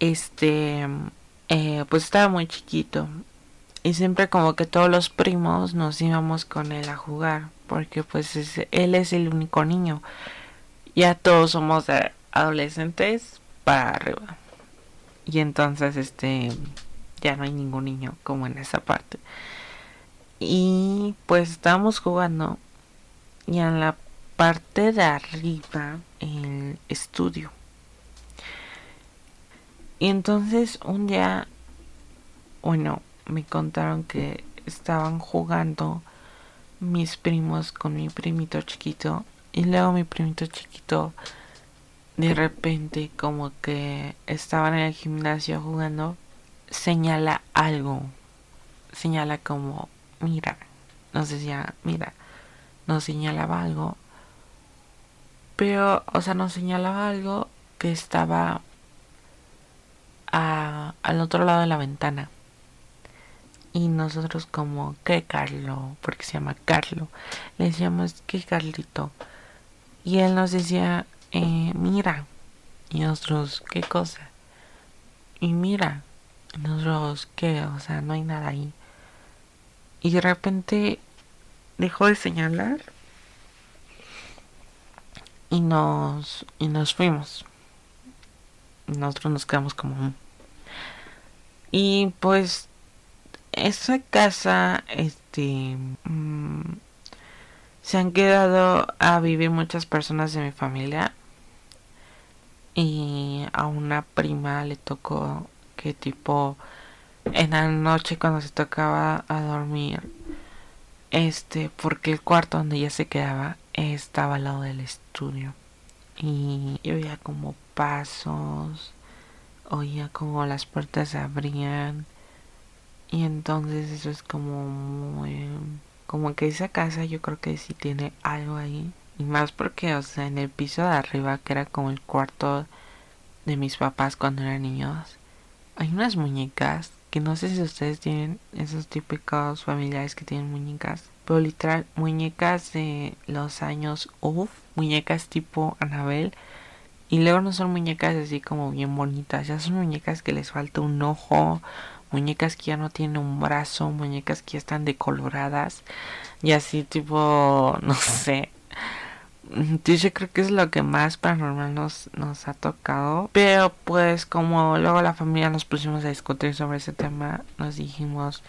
Este, eh, pues estaba muy chiquito. Y siempre como que todos los primos nos íbamos con él a jugar porque pues es- él es el único niño. Ya todos somos adolescentes para arriba. Y entonces este ya no hay ningún niño como en esa parte. Y pues estábamos jugando y en la parte de arriba el estudio. Y entonces un día bueno, me contaron que estaban jugando mis primos con mi primito chiquito y luego mi primito chiquito de repente como que estaban en el gimnasio jugando señala algo. Señala como mira nos decía mira nos señalaba algo pero o sea nos señalaba algo que estaba al otro lado de la ventana y nosotros como, ¿qué Carlo? Porque se llama Carlo. Le decíamos, ¿qué Carlito? Y él nos decía, eh, mira. Y nosotros, ¿qué cosa? Y mira. Y nosotros, ¿qué? O sea, no hay nada ahí. Y de repente dejó de señalar. Y nos, y nos fuimos. Nosotros nos quedamos como... Y pues esa casa, este, mm, se han quedado a vivir muchas personas de mi familia y a una prima le tocó que tipo en la noche cuando se tocaba a dormir, este, porque el cuarto donde ella se quedaba estaba al lado del estudio y oía como pasos, oía como las puertas se abrían y entonces eso es como muy... Como que esa casa yo creo que sí tiene algo ahí. Y más porque, o sea, en el piso de arriba, que era como el cuarto de mis papás cuando eran niños, hay unas muñecas que no sé si ustedes tienen esos típicos familiares que tienen muñecas. Pero literal, muñecas de los años uff, muñecas tipo Anabel. Y luego no son muñecas así como bien bonitas, ya son muñecas que les falta un ojo, muñecas que ya no tienen un brazo, muñecas que ya están decoloradas y así tipo, no sé. Yo creo que es lo que más paranormal nos, nos ha tocado. Pero pues como luego la familia nos pusimos a discutir sobre ese tema, nos dijimos,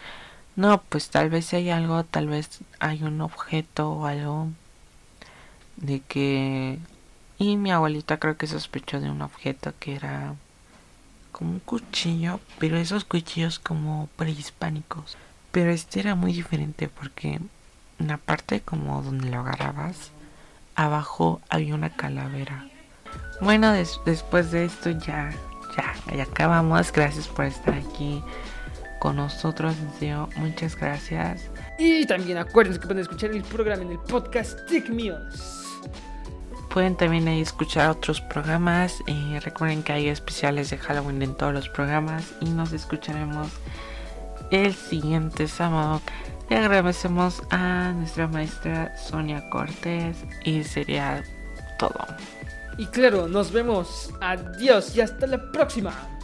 no, pues tal vez hay algo, tal vez hay un objeto o algo de que... Y mi abuelita creo que sospechó de un objeto que era como un cuchillo, pero esos cuchillos como prehispánicos. Pero este era muy diferente porque en la parte como donde lo agarrabas, abajo había una calavera. Bueno, des- después de esto ya, ya, ya acabamos. Gracias por estar aquí con nosotros. Serio, muchas gracias. Y también acuérdense que pueden escuchar el programa en el podcast Tick Meals. Pueden también ahí escuchar otros programas. eh, recuerden que hay especiales de Halloween en todos los programas. Y nos escucharemos el siguiente sábado. Le agradecemos a nuestra maestra Sonia Cortés. Y sería todo. Y claro, nos vemos. Adiós y hasta la próxima.